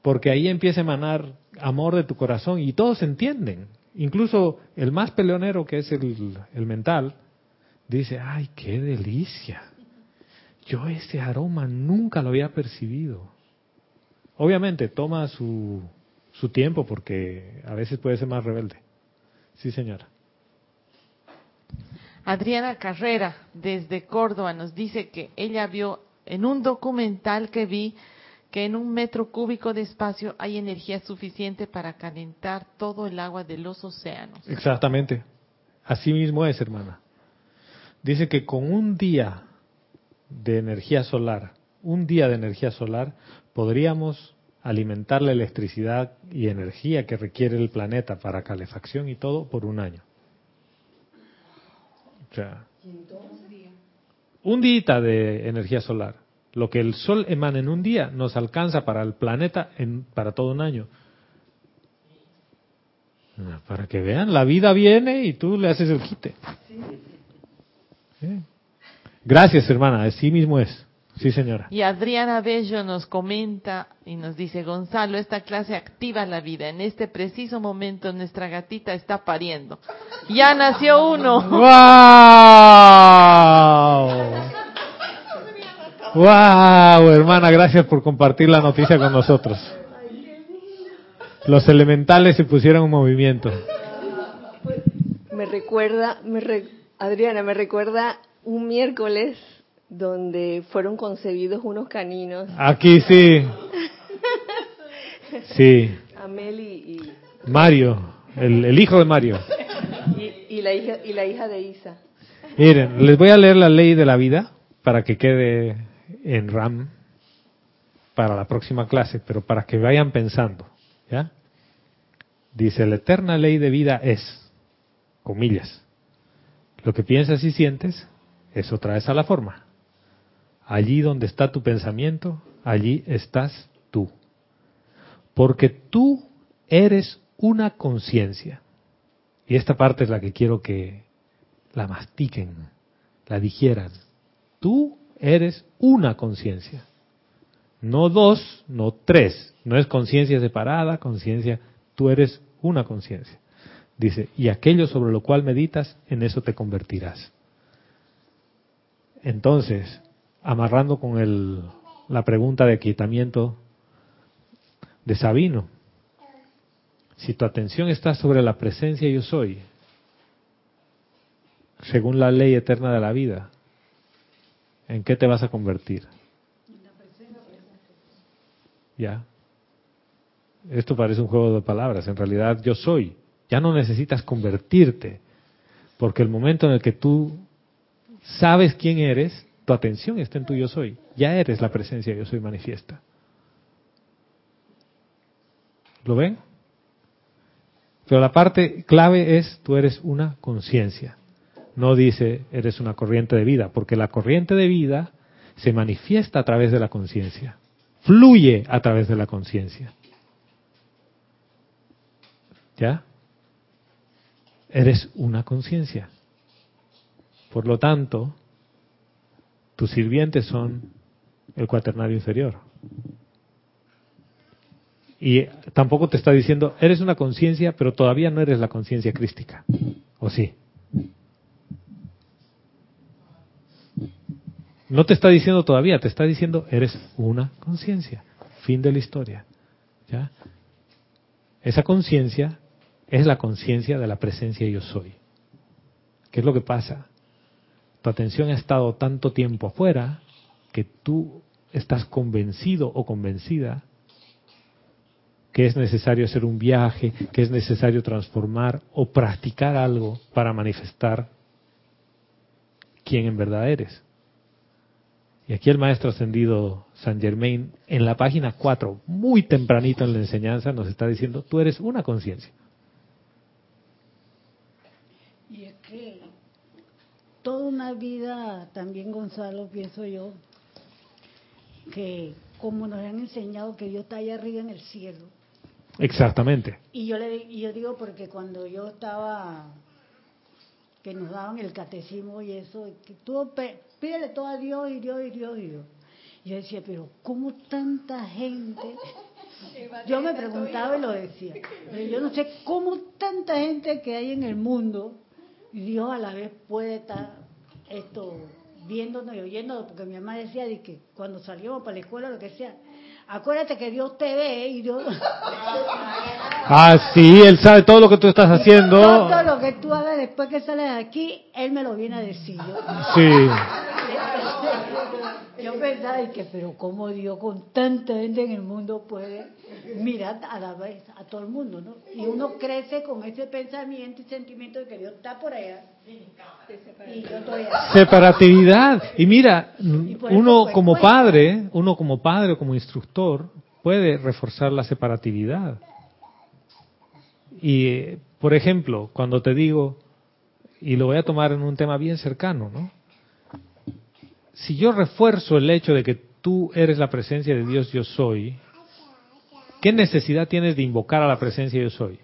porque ahí empieza a emanar amor de tu corazón y todos entienden. Incluso el más peleonero, que es el, mental, dice, ay, qué delicia. Yo ese aroma nunca lo había percibido. Obviamente toma su, su tiempo porque a veces puede ser más rebelde. Sí, señora. Adriana Carrera, desde Córdoba, nos dice que ella vio en un documental que vi que en un metro cúbico de espacio hay energía suficiente para calentar todo el agua de los océanos. Exactamente. Así mismo es, hermana. Dice que con un día de energía solar, un día de energía solar, podríamos alimentar la electricidad y energía que requiere el planeta para calefacción y todo por un año un día de energía solar. Lo que el sol emana en un día nos alcanza para el planeta en, para todo un año. para que vean, la vida viene y tú le haces el quite. ¿Eh? Gracias, hermana, así mismo es. Sí, señora. Y Adriana Bello nos comenta y nos dice, Gonzalo, esta clase activa la vida. En este preciso momento nuestra gatita está pariendo. Ya nació uno. ¡Wow! ¡Wow, hermana! Gracias por compartir la noticia con nosotros. Los elementales se pusieron en movimiento. Me recuerda, me re- Adriana, me recuerda un miércoles donde fueron concebidos unos caninos, Aquí sí. Sí. Amel y, Mario, el, el hijo de Mario. y la hija y la hija de Isa. Miren, les voy a leer la ley de la vida para que quede en RAM para la próxima clase, pero para que vayan pensando, ¿ya? Dice, la eterna ley de vida es, comillas, lo que piensas y sientes, eso traes a la forma. Allí donde está tu pensamiento, allí estás tú. Porque tú eres una conciencia. Y esta parte es la que quiero que la mastiquen, la digieran. Tú eres una conciencia. No dos, no tres. No es conciencia separada, conciencia. Tú eres una conciencia. Dice, y aquello sobre lo cual meditas, en eso te convertirás. Entonces, amarrando con el, la pregunta de quitamiento de Sabino, si tu atención está sobre la presencia yo soy, según la ley eterna de la vida, ¿en qué te vas a convertir? Ya. Esto parece un juego de palabras. En realidad yo soy. Ya no necesitas convertirte. Porque el momento en el que tú sabes quién eres, tu atención está en tu yo soy. Ya eres la presencia yo soy manifiesta. ¿Lo ven? Pero la parte clave es, tú eres una conciencia. No dice, eres una corriente de vida, porque la corriente de vida se manifiesta a través de la conciencia, fluye a través de la conciencia. ¿Ya? Eres una conciencia. Por lo tanto, tus sirvientes son el cuaternario inferior. Y tampoco te está diciendo, eres una conciencia, pero todavía no eres la conciencia crística. ¿O sí? No te está diciendo todavía, te está diciendo, eres una conciencia. Fin de la historia. ¿Ya? Esa conciencia es la conciencia de la presencia yo soy. ¿Qué es lo que pasa? Tu atención ha estado tanto tiempo afuera que tú estás convencido o convencida que es necesario hacer un viaje, que es necesario transformar o practicar algo para manifestar quién en verdad eres. Y aquí el maestro ascendido San Germain, en la página 4, muy tempranito en la enseñanza, nos está diciendo, tú eres una conciencia. Y es que toda una vida, también Gonzalo, pienso yo, que como nos han enseñado que Dios está allá arriba en el cielo. Exactamente. Y yo le y yo digo porque cuando yo estaba que nos daban el catecismo y eso, que tú pídele todo a Dios y Dios y Dios y Dios. Y yo decía, pero ¿cómo tanta gente? Yo me preguntaba y lo decía. Pero yo no sé cómo tanta gente que hay en el mundo, y Dios a la vez puede estar esto viéndonos y oyéndonos, porque mi mamá decía de que cuando salíamos para la escuela, lo que sea, acuérdate que Dios te ve y Dios... Ah, sí, él sabe todo lo que tú estás haciendo. Todo lo que tú hagas después que sales de aquí, él me lo viene a decir. Yo, Sí. yo pensaba, y que, pero ¿cómo Dios con tanta gente en el mundo puede mirar a la vez a todo el mundo, ¿no? Y uno crece con ese pensamiento y sentimiento de que Dios está por allá. Y yo estoy acá. Separatividad. Y mira, uno pues, como padre, uno como padre o como instructor puede reforzar la separatividad. Y, eh, por ejemplo, cuando te digo, y lo voy a tomar en un tema bien cercano, ¿no? Si yo refuerzo el hecho de que tú eres la presencia de Dios yo soy, ¿qué necesidad tienes de invocar a la presencia yo soy?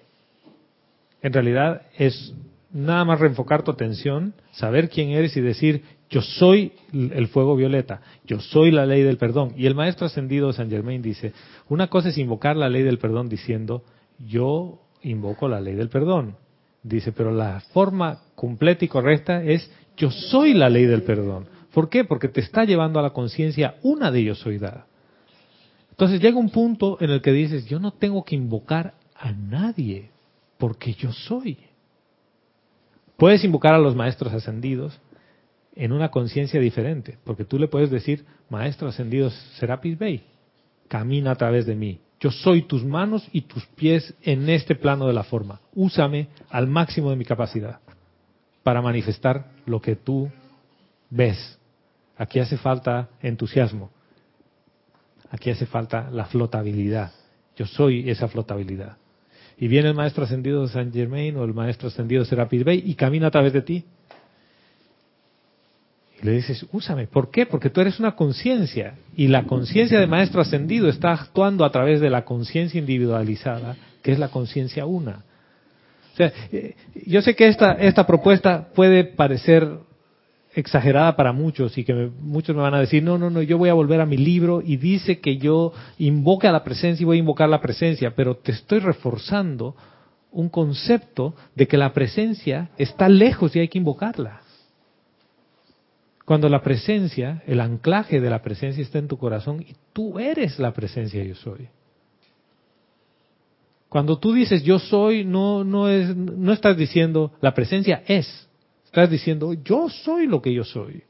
en realidad es nada más reenfocar tu atención, saber quién eres y decir, yo soy el fuego violeta, yo soy la ley del perdón. Y el maestro ascendido San Germain dice, una cosa es invocar la ley del perdón diciendo, yo invoco la ley del perdón. Dice, pero la forma completa y correcta es, yo soy la ley del perdón. ¿Por qué? Porque te está llevando a la conciencia una de ellos soy dada. Entonces llega un punto en el que dices, yo no tengo que invocar a nadie, porque yo soy. Puedes invocar a los maestros ascendidos en una conciencia diferente, porque tú le puedes decir, maestro ascendido Serapis Bey, camina a través de mí. Yo soy tus manos y tus pies en este plano de la forma. Úsame al máximo de mi capacidad para manifestar lo que tú ves. Aquí hace falta entusiasmo. Aquí hace falta la flotabilidad. Yo soy esa flotabilidad. Y viene el maestro ascendido de Saint Germain o el maestro ascendido de Serapis Bey y camina a través de ti. Y le dices, úsame. ¿Por qué? Porque tú eres una conciencia. Y la conciencia de maestro ascendido está actuando a través de la conciencia individualizada, que es la conciencia una. O sea, eh, yo sé que esta, esta propuesta puede parecer exagerada para muchos y que muchos me van a decir, no, no, no, yo voy a volver a mi libro y dice que yo invoque a la presencia y voy a invocar la presencia, pero te estoy reforzando un concepto de que la presencia está lejos y hay que invocarla. Cuando la presencia, el anclaje de la presencia está en tu corazón y tú eres la presencia yo soy. Cuando tú dices yo soy, no, no, es, no estás diciendo la presencia es, estás diciendo yo soy lo que yo soy.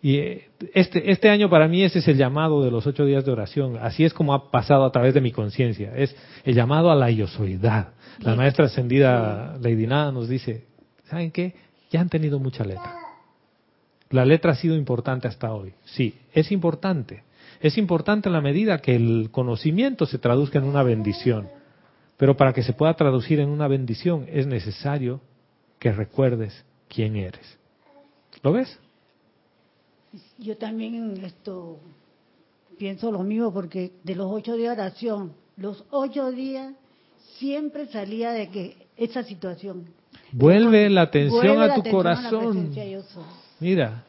Y eh, este, este año para mí ese es el llamado de los ocho días de oración. Así es como ha pasado a través de mi conciencia. Es el llamado a la yo soyidad. La maestra ascendida Lady Nada nos dice, ¿saben qué? Ya han tenido mucha letra. La letra ha sido importante hasta hoy. Sí, es importante. Es importante en la medida que el conocimiento se traduzca en una bendición. Pero para que se pueda traducir en una bendición es necesario que recuerdes quién eres. ¿Lo ves? Yo también esto pienso lo mismo porque de los ocho días de oración, los ocho días siempre salía de que esa situación. Vuelve la atención a tu corazón. Mira,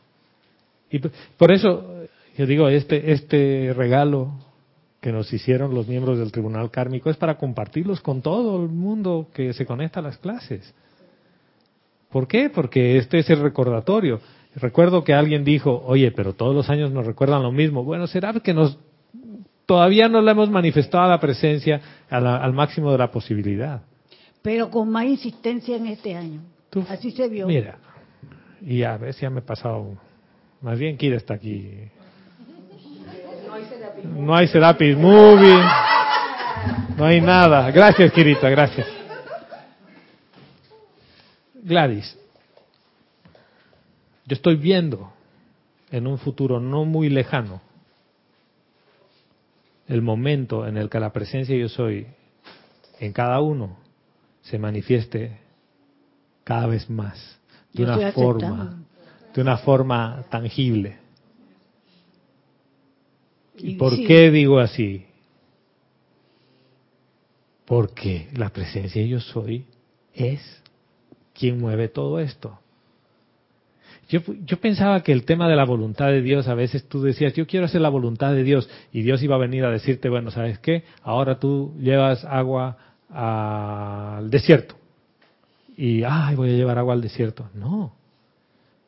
y por eso yo digo, este, este regalo que nos hicieron los miembros del Tribunal Kármico es para compartirlos con todo el mundo que se conecta a las clases. ¿Por qué? Porque este es el recordatorio. Recuerdo que alguien dijo, oye, pero todos los años nos recuerdan lo mismo. Bueno, será que nos todavía no le hemos manifestado la presencia al máximo de la posibilidad. Pero con más insistencia en este año. Así se vio. Mira, y a ver si ya me he pasado. Más bien, Kira está aquí. No hay Serapis Movie. No hay nada. Gracias, Kirita, gracias. Gladys, yo estoy viendo en un futuro no muy lejano el momento en el que la presencia yo soy en cada uno se manifieste cada vez más de una forma de una forma tangible. ¿Y por qué digo así? Porque la presencia yo soy es quien mueve todo esto. Yo, yo, pensaba que el tema de la voluntad de Dios, a veces tú decías, yo quiero hacer la voluntad de Dios, y Dios iba a venir a decirte, bueno, ¿sabes qué? Ahora tú llevas agua al desierto. Y, ay, voy a llevar agua al desierto. No.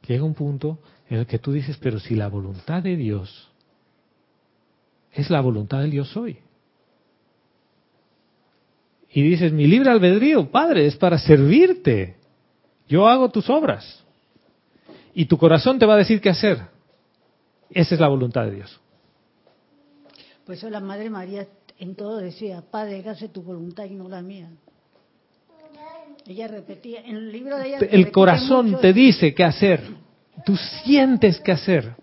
Llega un punto en el que tú dices, pero si la voluntad de Dios es la voluntad del Dios soy. Y dices, mi libre albedrío, Padre, es para servirte. Yo hago tus obras. Y tu corazón te va a decir qué hacer. Esa es la voluntad de Dios. Por eso la Madre María en todo decía, Padre, hágase tu voluntad y no la mía. Ella repetía, en el libro de ella... El corazón te dice qué hacer. Tú sientes qué hacer.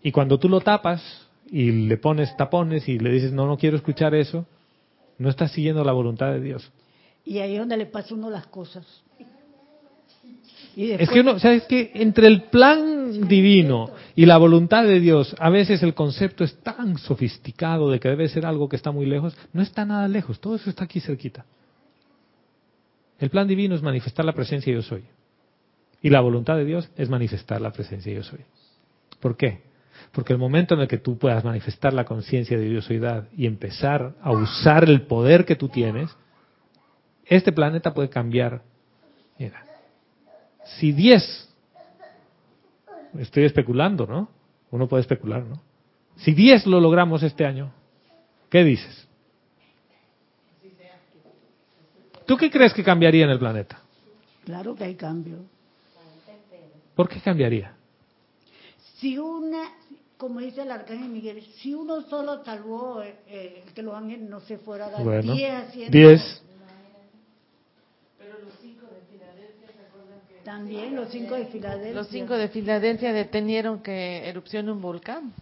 Y cuando tú lo tapas, y le pones tapones y le dices, no, no quiero escuchar eso, no estás siguiendo la voluntad de Dios. Y ahí es donde le pasa uno las cosas. Es que uno, ¿sabes que Entre el plan divino y la voluntad de Dios, a veces el concepto es tan sofisticado de que debe ser algo que está muy lejos, no está nada lejos, todo eso está aquí cerquita. El plan divino es manifestar la presencia yo soy. Y la voluntad de Dios es manifestar la presencia yo soy. ¿Por qué? Porque el momento en el que tú puedas manifestar la conciencia de yo soydad y empezar a usar el poder que tú tienes, este planeta puede cambiar. Mira, si 10, estoy especulando, ¿no? Uno puede especular, ¿no? Si 10 lo logramos este año, ¿qué dices? ¿Tú qué crees que cambiaría en el planeta? Claro que hay cambio. ¿Por qué cambiaría? Si una, como dice el arcángel Miguel, si uno solo salvó eh, que los ángeles no se fuera a dar Bueno, 10 haciendo- 10. También los cinco de Filadelfia. Los cinco de Filadelfia detenieron que erupcione un volcán.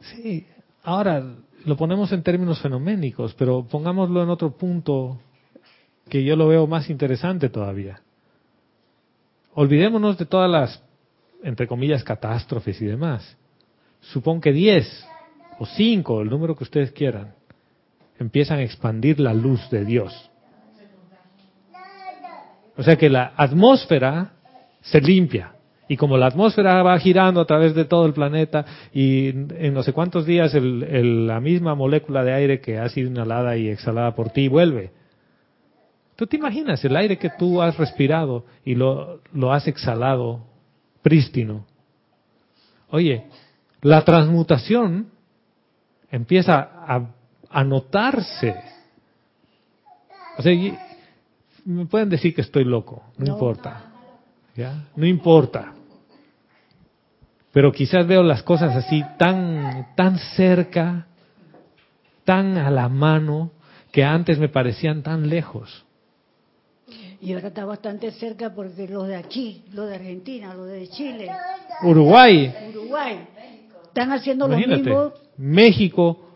Sí, ahora lo ponemos en términos fenoménicos, pero pongámoslo en otro punto que yo lo veo más interesante todavía. Olvidémonos de todas las, entre comillas, catástrofes y demás. Supón que 10 o 5, el número que ustedes quieran, empiezan a expandir la luz de Dios. O sea que la atmósfera se limpia. Y como la atmósfera va girando a través de todo el planeta y en no sé cuántos días el- el- la misma molécula de aire que ha sido inhalada y exhalada por ti vuelve. ¿Tú te imaginas el aire que tú has respirado y lo, lo has exhalado prístino? Oye, la transmutación empieza a, a notarse. O sea, me pueden decir que estoy loco, no, No. importa. ¿Ya? No importa. Pero quizás veo las cosas así tan, tan cerca, tan a la mano, que antes me parecían tan lejos. Y ahora está bastante cerca porque los de aquí, los de Argentina, los de Chile, Uruguay, Uruguay, están haciendo lo imagínate, mismo. México,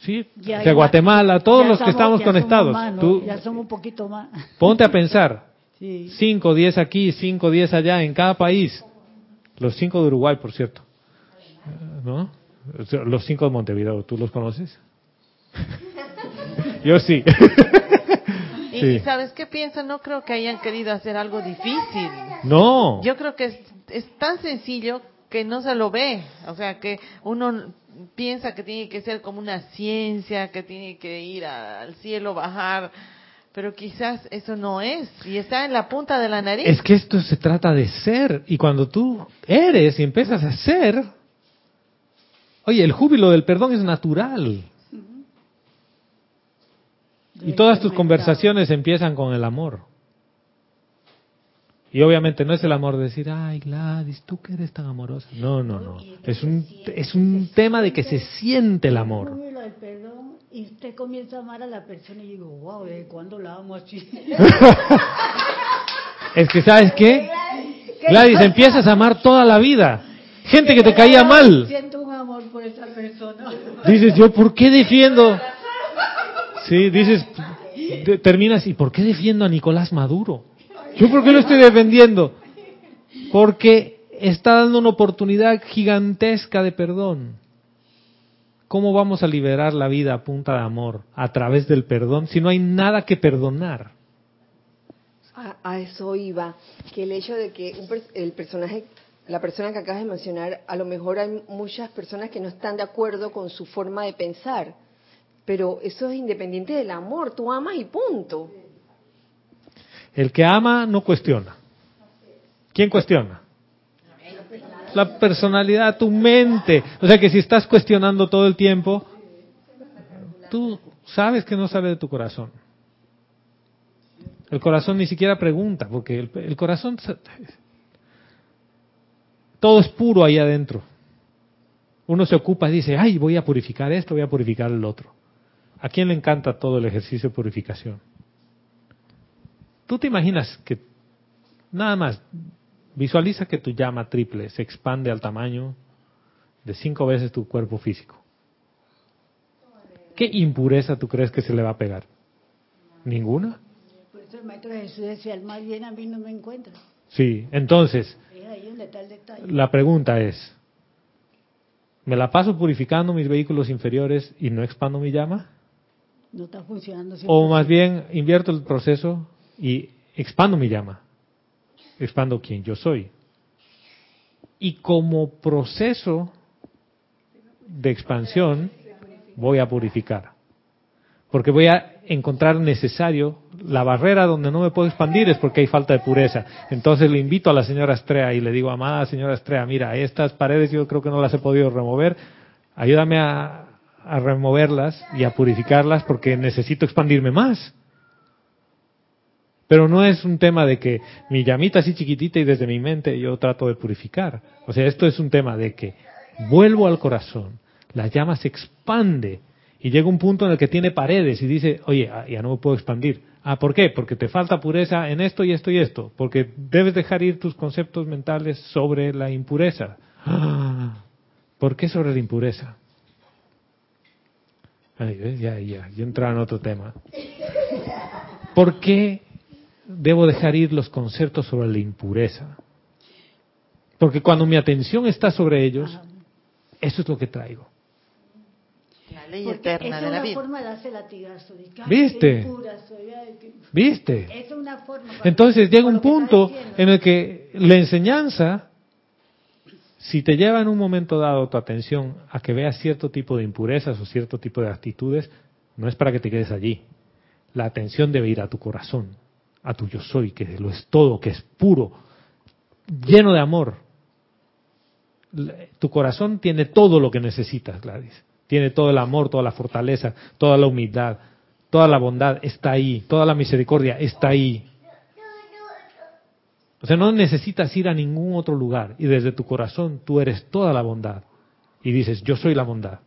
sí, Ya- de Guatemala, todos los que estamos ya somos conectados. más, ¿no? Tú Ya somos un poquito más. ponte a pensar, Sí. 5, 10 aquí, 5, 10 allá, en cada país. Los 5 de Uruguay, por cierto. ¿No? Los 5 de Montevideo, ¿tú los conoces? Yo sí. Y, Sí. y ¿sabes qué pienso? No creo que hayan querido hacer algo difícil. No. Yo creo que es, es tan sencillo que no se lo ve. O sea, que uno piensa que tiene que ser como una ciencia, que tiene que ir a- al cielo, bajar, pero quizás eso no es. Y está en la punta de la nariz. Es que esto se trata de ser. Y cuando tú eres y empiezas a ser, oye, el júbilo del perdón es natural. Y todas tus conversaciones empiezan con el amor. Y obviamente no es el amor de decir, ay Gladys, tú que eres tan amorosa. No, no, no. Es un, es un tema de que se siente el amor. Perdón y usted comienza a amar a la persona y digo, wow, ¿desde cuándo la amo así? Es que, ¿sabes qué? Gladys, empiezas a amar toda la vida. Gente que te caía mal. Siento un amor por esa persona. Dices, yo, ¿por qué defiendo? Sí, dices, te- terminas, ¿y por qué defiendo a Nicolás Maduro? ¿Yo por qué lo estoy defendiendo? Porque está dando una oportunidad gigantesca de perdón. ¿Cómo vamos a liberar la vida a punta de amor a través del perdón si no hay nada que perdonar? A, a eso iba, que el hecho de que un el personaje, la persona que acabas de mencionar, a lo mejor hay muchas personas que no están de acuerdo con su forma de pensar, pero eso es independiente del amor, tú amas y punto. El que ama no cuestiona. ¿Quién cuestiona? La personalidad, tu mente. O sea que si estás cuestionando todo el tiempo, tú sabes que no sale de tu corazón. El corazón ni siquiera pregunta, porque el, el corazón, todo es puro ahí adentro. Uno se ocupa y dice, ay, voy a purificar esto, voy a purificar el otro. ¿A quién le encanta todo el ejercicio de purificación? ¿Tú te imaginas que nada más visualiza que tu llama triple se expande al tamaño de cinco veces tu cuerpo físico? ¿Qué impureza tú crees que se le va a pegar? ¿Ninguna? Por eso el maestro Jesús decía, el mal bien a mí no me encuentra. Sí, entonces la pregunta es, ¿me la paso purificando mis vehículos inferiores y no expando mi llama? No está funcionando. O 100%. más bien invierto el proceso y expando mi llama, expando quien yo soy. Y como proceso de expansión, voy a purificar. Porque voy a encontrar necesario la barrera donde no me puedo expandir es porque hay falta de pureza. Entonces le invito a la señora Estrella y le digo, amada señora Estrella, mira, estas paredes yo creo que no las he podido remover, ayúdame a removerlas y a purificarlas porque necesito expandirme más. Pero no es un tema de que mi llamita así chiquitita y desde mi mente yo trato de purificar. O sea, esto es un tema de que vuelvo al corazón, la llama se expande y llega un punto en el que tiene paredes y dice, oye, ah, ya no me puedo expandir. Ah, ¿por qué? Porque te falta pureza en esto y esto y esto. Porque debes dejar ir tus conceptos mentales sobre la impureza. ¿Por qué sobre la impureza? Ay, ya, ya, yo entraba en otro tema. ¿Por qué debo dejar ir los conceptos sobre la impureza? Porque cuando mi atención está sobre ellos, eso es lo que traigo. La ley Porque eterna esa de es la una forma de hacer latigazo. de que, ¿Viste? qué impura soy, ay, qué- ¿Viste? Esa es una forma. para- Entonces llega un punto en el que la enseñanza, si te lleva en un momento dado tu atención a que veas cierto tipo de impurezas o cierto tipo de actitudes, no es para que te quedes allí. La atención debe ir a tu corazón, a tu yo soy, que lo es todo, que es puro, lleno de amor. Tu corazón tiene todo lo que necesitas, Gladys. Tiene todo el amor, toda la fortaleza, toda la humildad, toda la bondad está ahí, toda la misericordia está ahí. O sea, no necesitas ir a ningún otro lugar y desde tu corazón tú eres toda la bondad y dices, yo soy la bondad.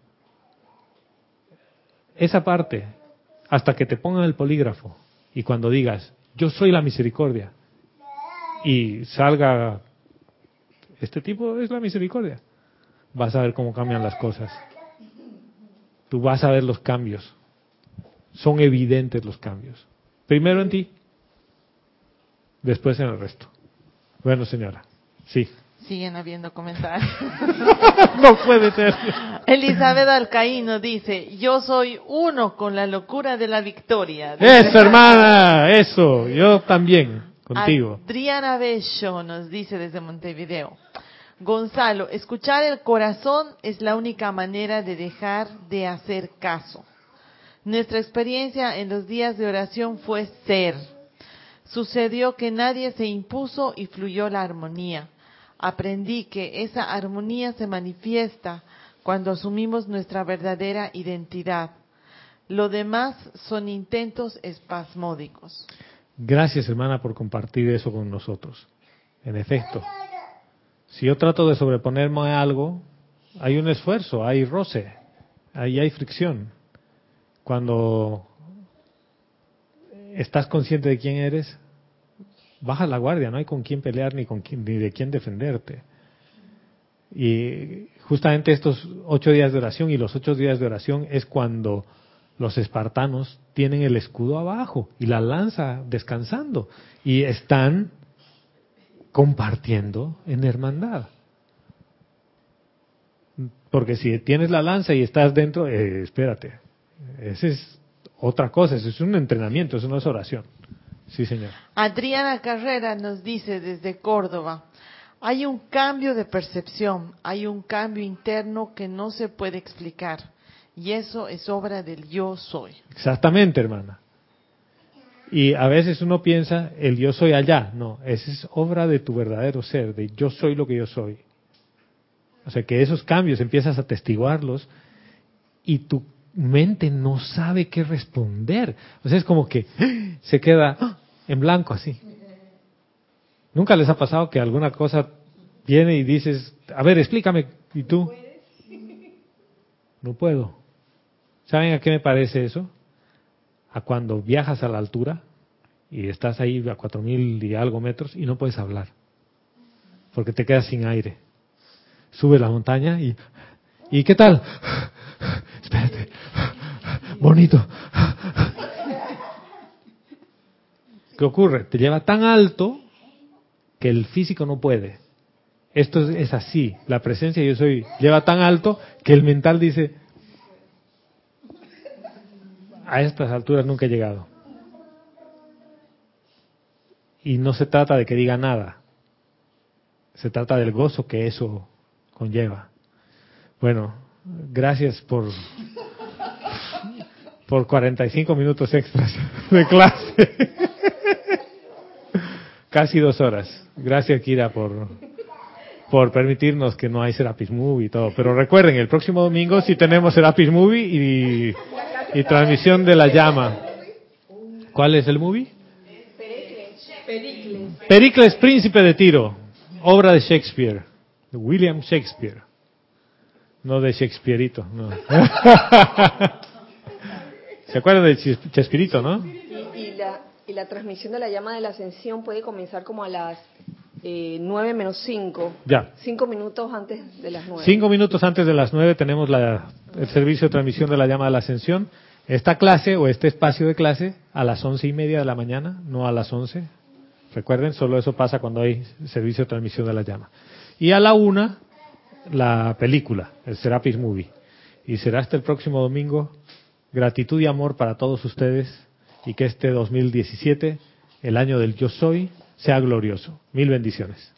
Esa parte, hasta que te pongan el polígrafo y cuando digas, yo soy la misericordia y salga, este tipo es la misericordia, vas a ver cómo cambian las cosas. Tú vas a ver los cambios. Son evidentes los cambios. Primero en ti, después en el resto. Bueno, señora. Sí. Siguen habiendo comentarios. no puede ser. Elizabeth Alcaíno dice, yo soy uno con la locura de la victoria. Eso, hermana, eso. Yo también, contigo. Adriana Bello nos dice desde Montevideo. Gonzalo, escuchar el corazón es la única manera de dejar de hacer caso. Nuestra experiencia en los días de oración fue ser. Sucedió que nadie se impuso y fluyó la armonía. Aprendí que esa armonía se manifiesta cuando asumimos nuestra verdadera identidad. Lo demás son intentos espasmódicos. Gracias, hermana, por compartir eso con nosotros. En efecto, si yo trato de sobreponerme a algo, hay un esfuerzo, hay roce, hay fricción. Cuando estás consciente de quién eres, bajas la guardia, no hay con quién pelear ni, con quién, ni de quién defenderte. Y justamente estos ocho días de oración y los ocho días de oración es cuando los espartanos tienen el escudo abajo y la lanza descansando y están compartiendo en hermandad. Porque si tienes la lanza y estás dentro, eh, espérate, esa es otra cosa, eso es un entrenamiento, eso no es oración. Sí, señor. Adriana Carrera nos dice desde Córdoba, hay un cambio de percepción, hay un cambio interno que no se puede explicar y eso es obra del yo soy. Exactamente, hermana. Y a veces uno piensa, el yo soy allá. No, esa es obra de tu verdadero ser, de yo soy lo que yo soy. O sea, que esos cambios empiezas a testiguarlos y tu mente no sabe qué responder. O sea, es como que se queda ¡ah! En blanco así. ¿Nunca les ha pasado que alguna cosa viene y dices, a ver, explícame, y tú? No puedo. ¿Saben a qué me parece eso? A cuando viajas a la altura y estás ahí a cuatro mil y algo metros y no puedes hablar, porque te quedas sin aire. Sube la montaña y, ¿y qué tal? Espérate, bonito. ¿Qué ocurre? Te lleva tan alto que el físico no puede. Esto es, es así, la presencia yo soy lleva tan alto que el mental dice, a estas alturas nunca he llegado. Y no se trata de que diga nada. Se trata del gozo que eso conlleva. Bueno, gracias por por 45 minutos extras de clase. Casi dos horas. Gracias, Kira, por, por permitirnos que no hay Serapis Movie y todo. Pero recuerden, el próximo domingo sí tenemos Serapis Movie y, y transmisión de la llama. ¿Cuál es el movie? Pericles, Príncipe de Tiro, obra de Shakespeare, de William Shakespeare. No de Shakespeareito, no. ¿Se acuerdan de Chespirito, no? Y, y la, y la transmisión de la llama de la ascensión puede comenzar como a las eh, 9 menos 5. Ya. Cinco minutos antes de las 9. Cinco minutos antes de las nueve tenemos la- el servicio de transmisión de la llama de la ascensión. Esta clase o este espacio de clase a las once y media de la mañana, no a las once. Recuerden, solo eso pasa cuando hay servicio de transmisión de la llama. Y a la una, la película, el Serapis Movie. Y será hasta el próximo domingo. Gratitud y amor para todos ustedes y que este 2017, el año del yo soy, sea glorioso. Mil bendiciones.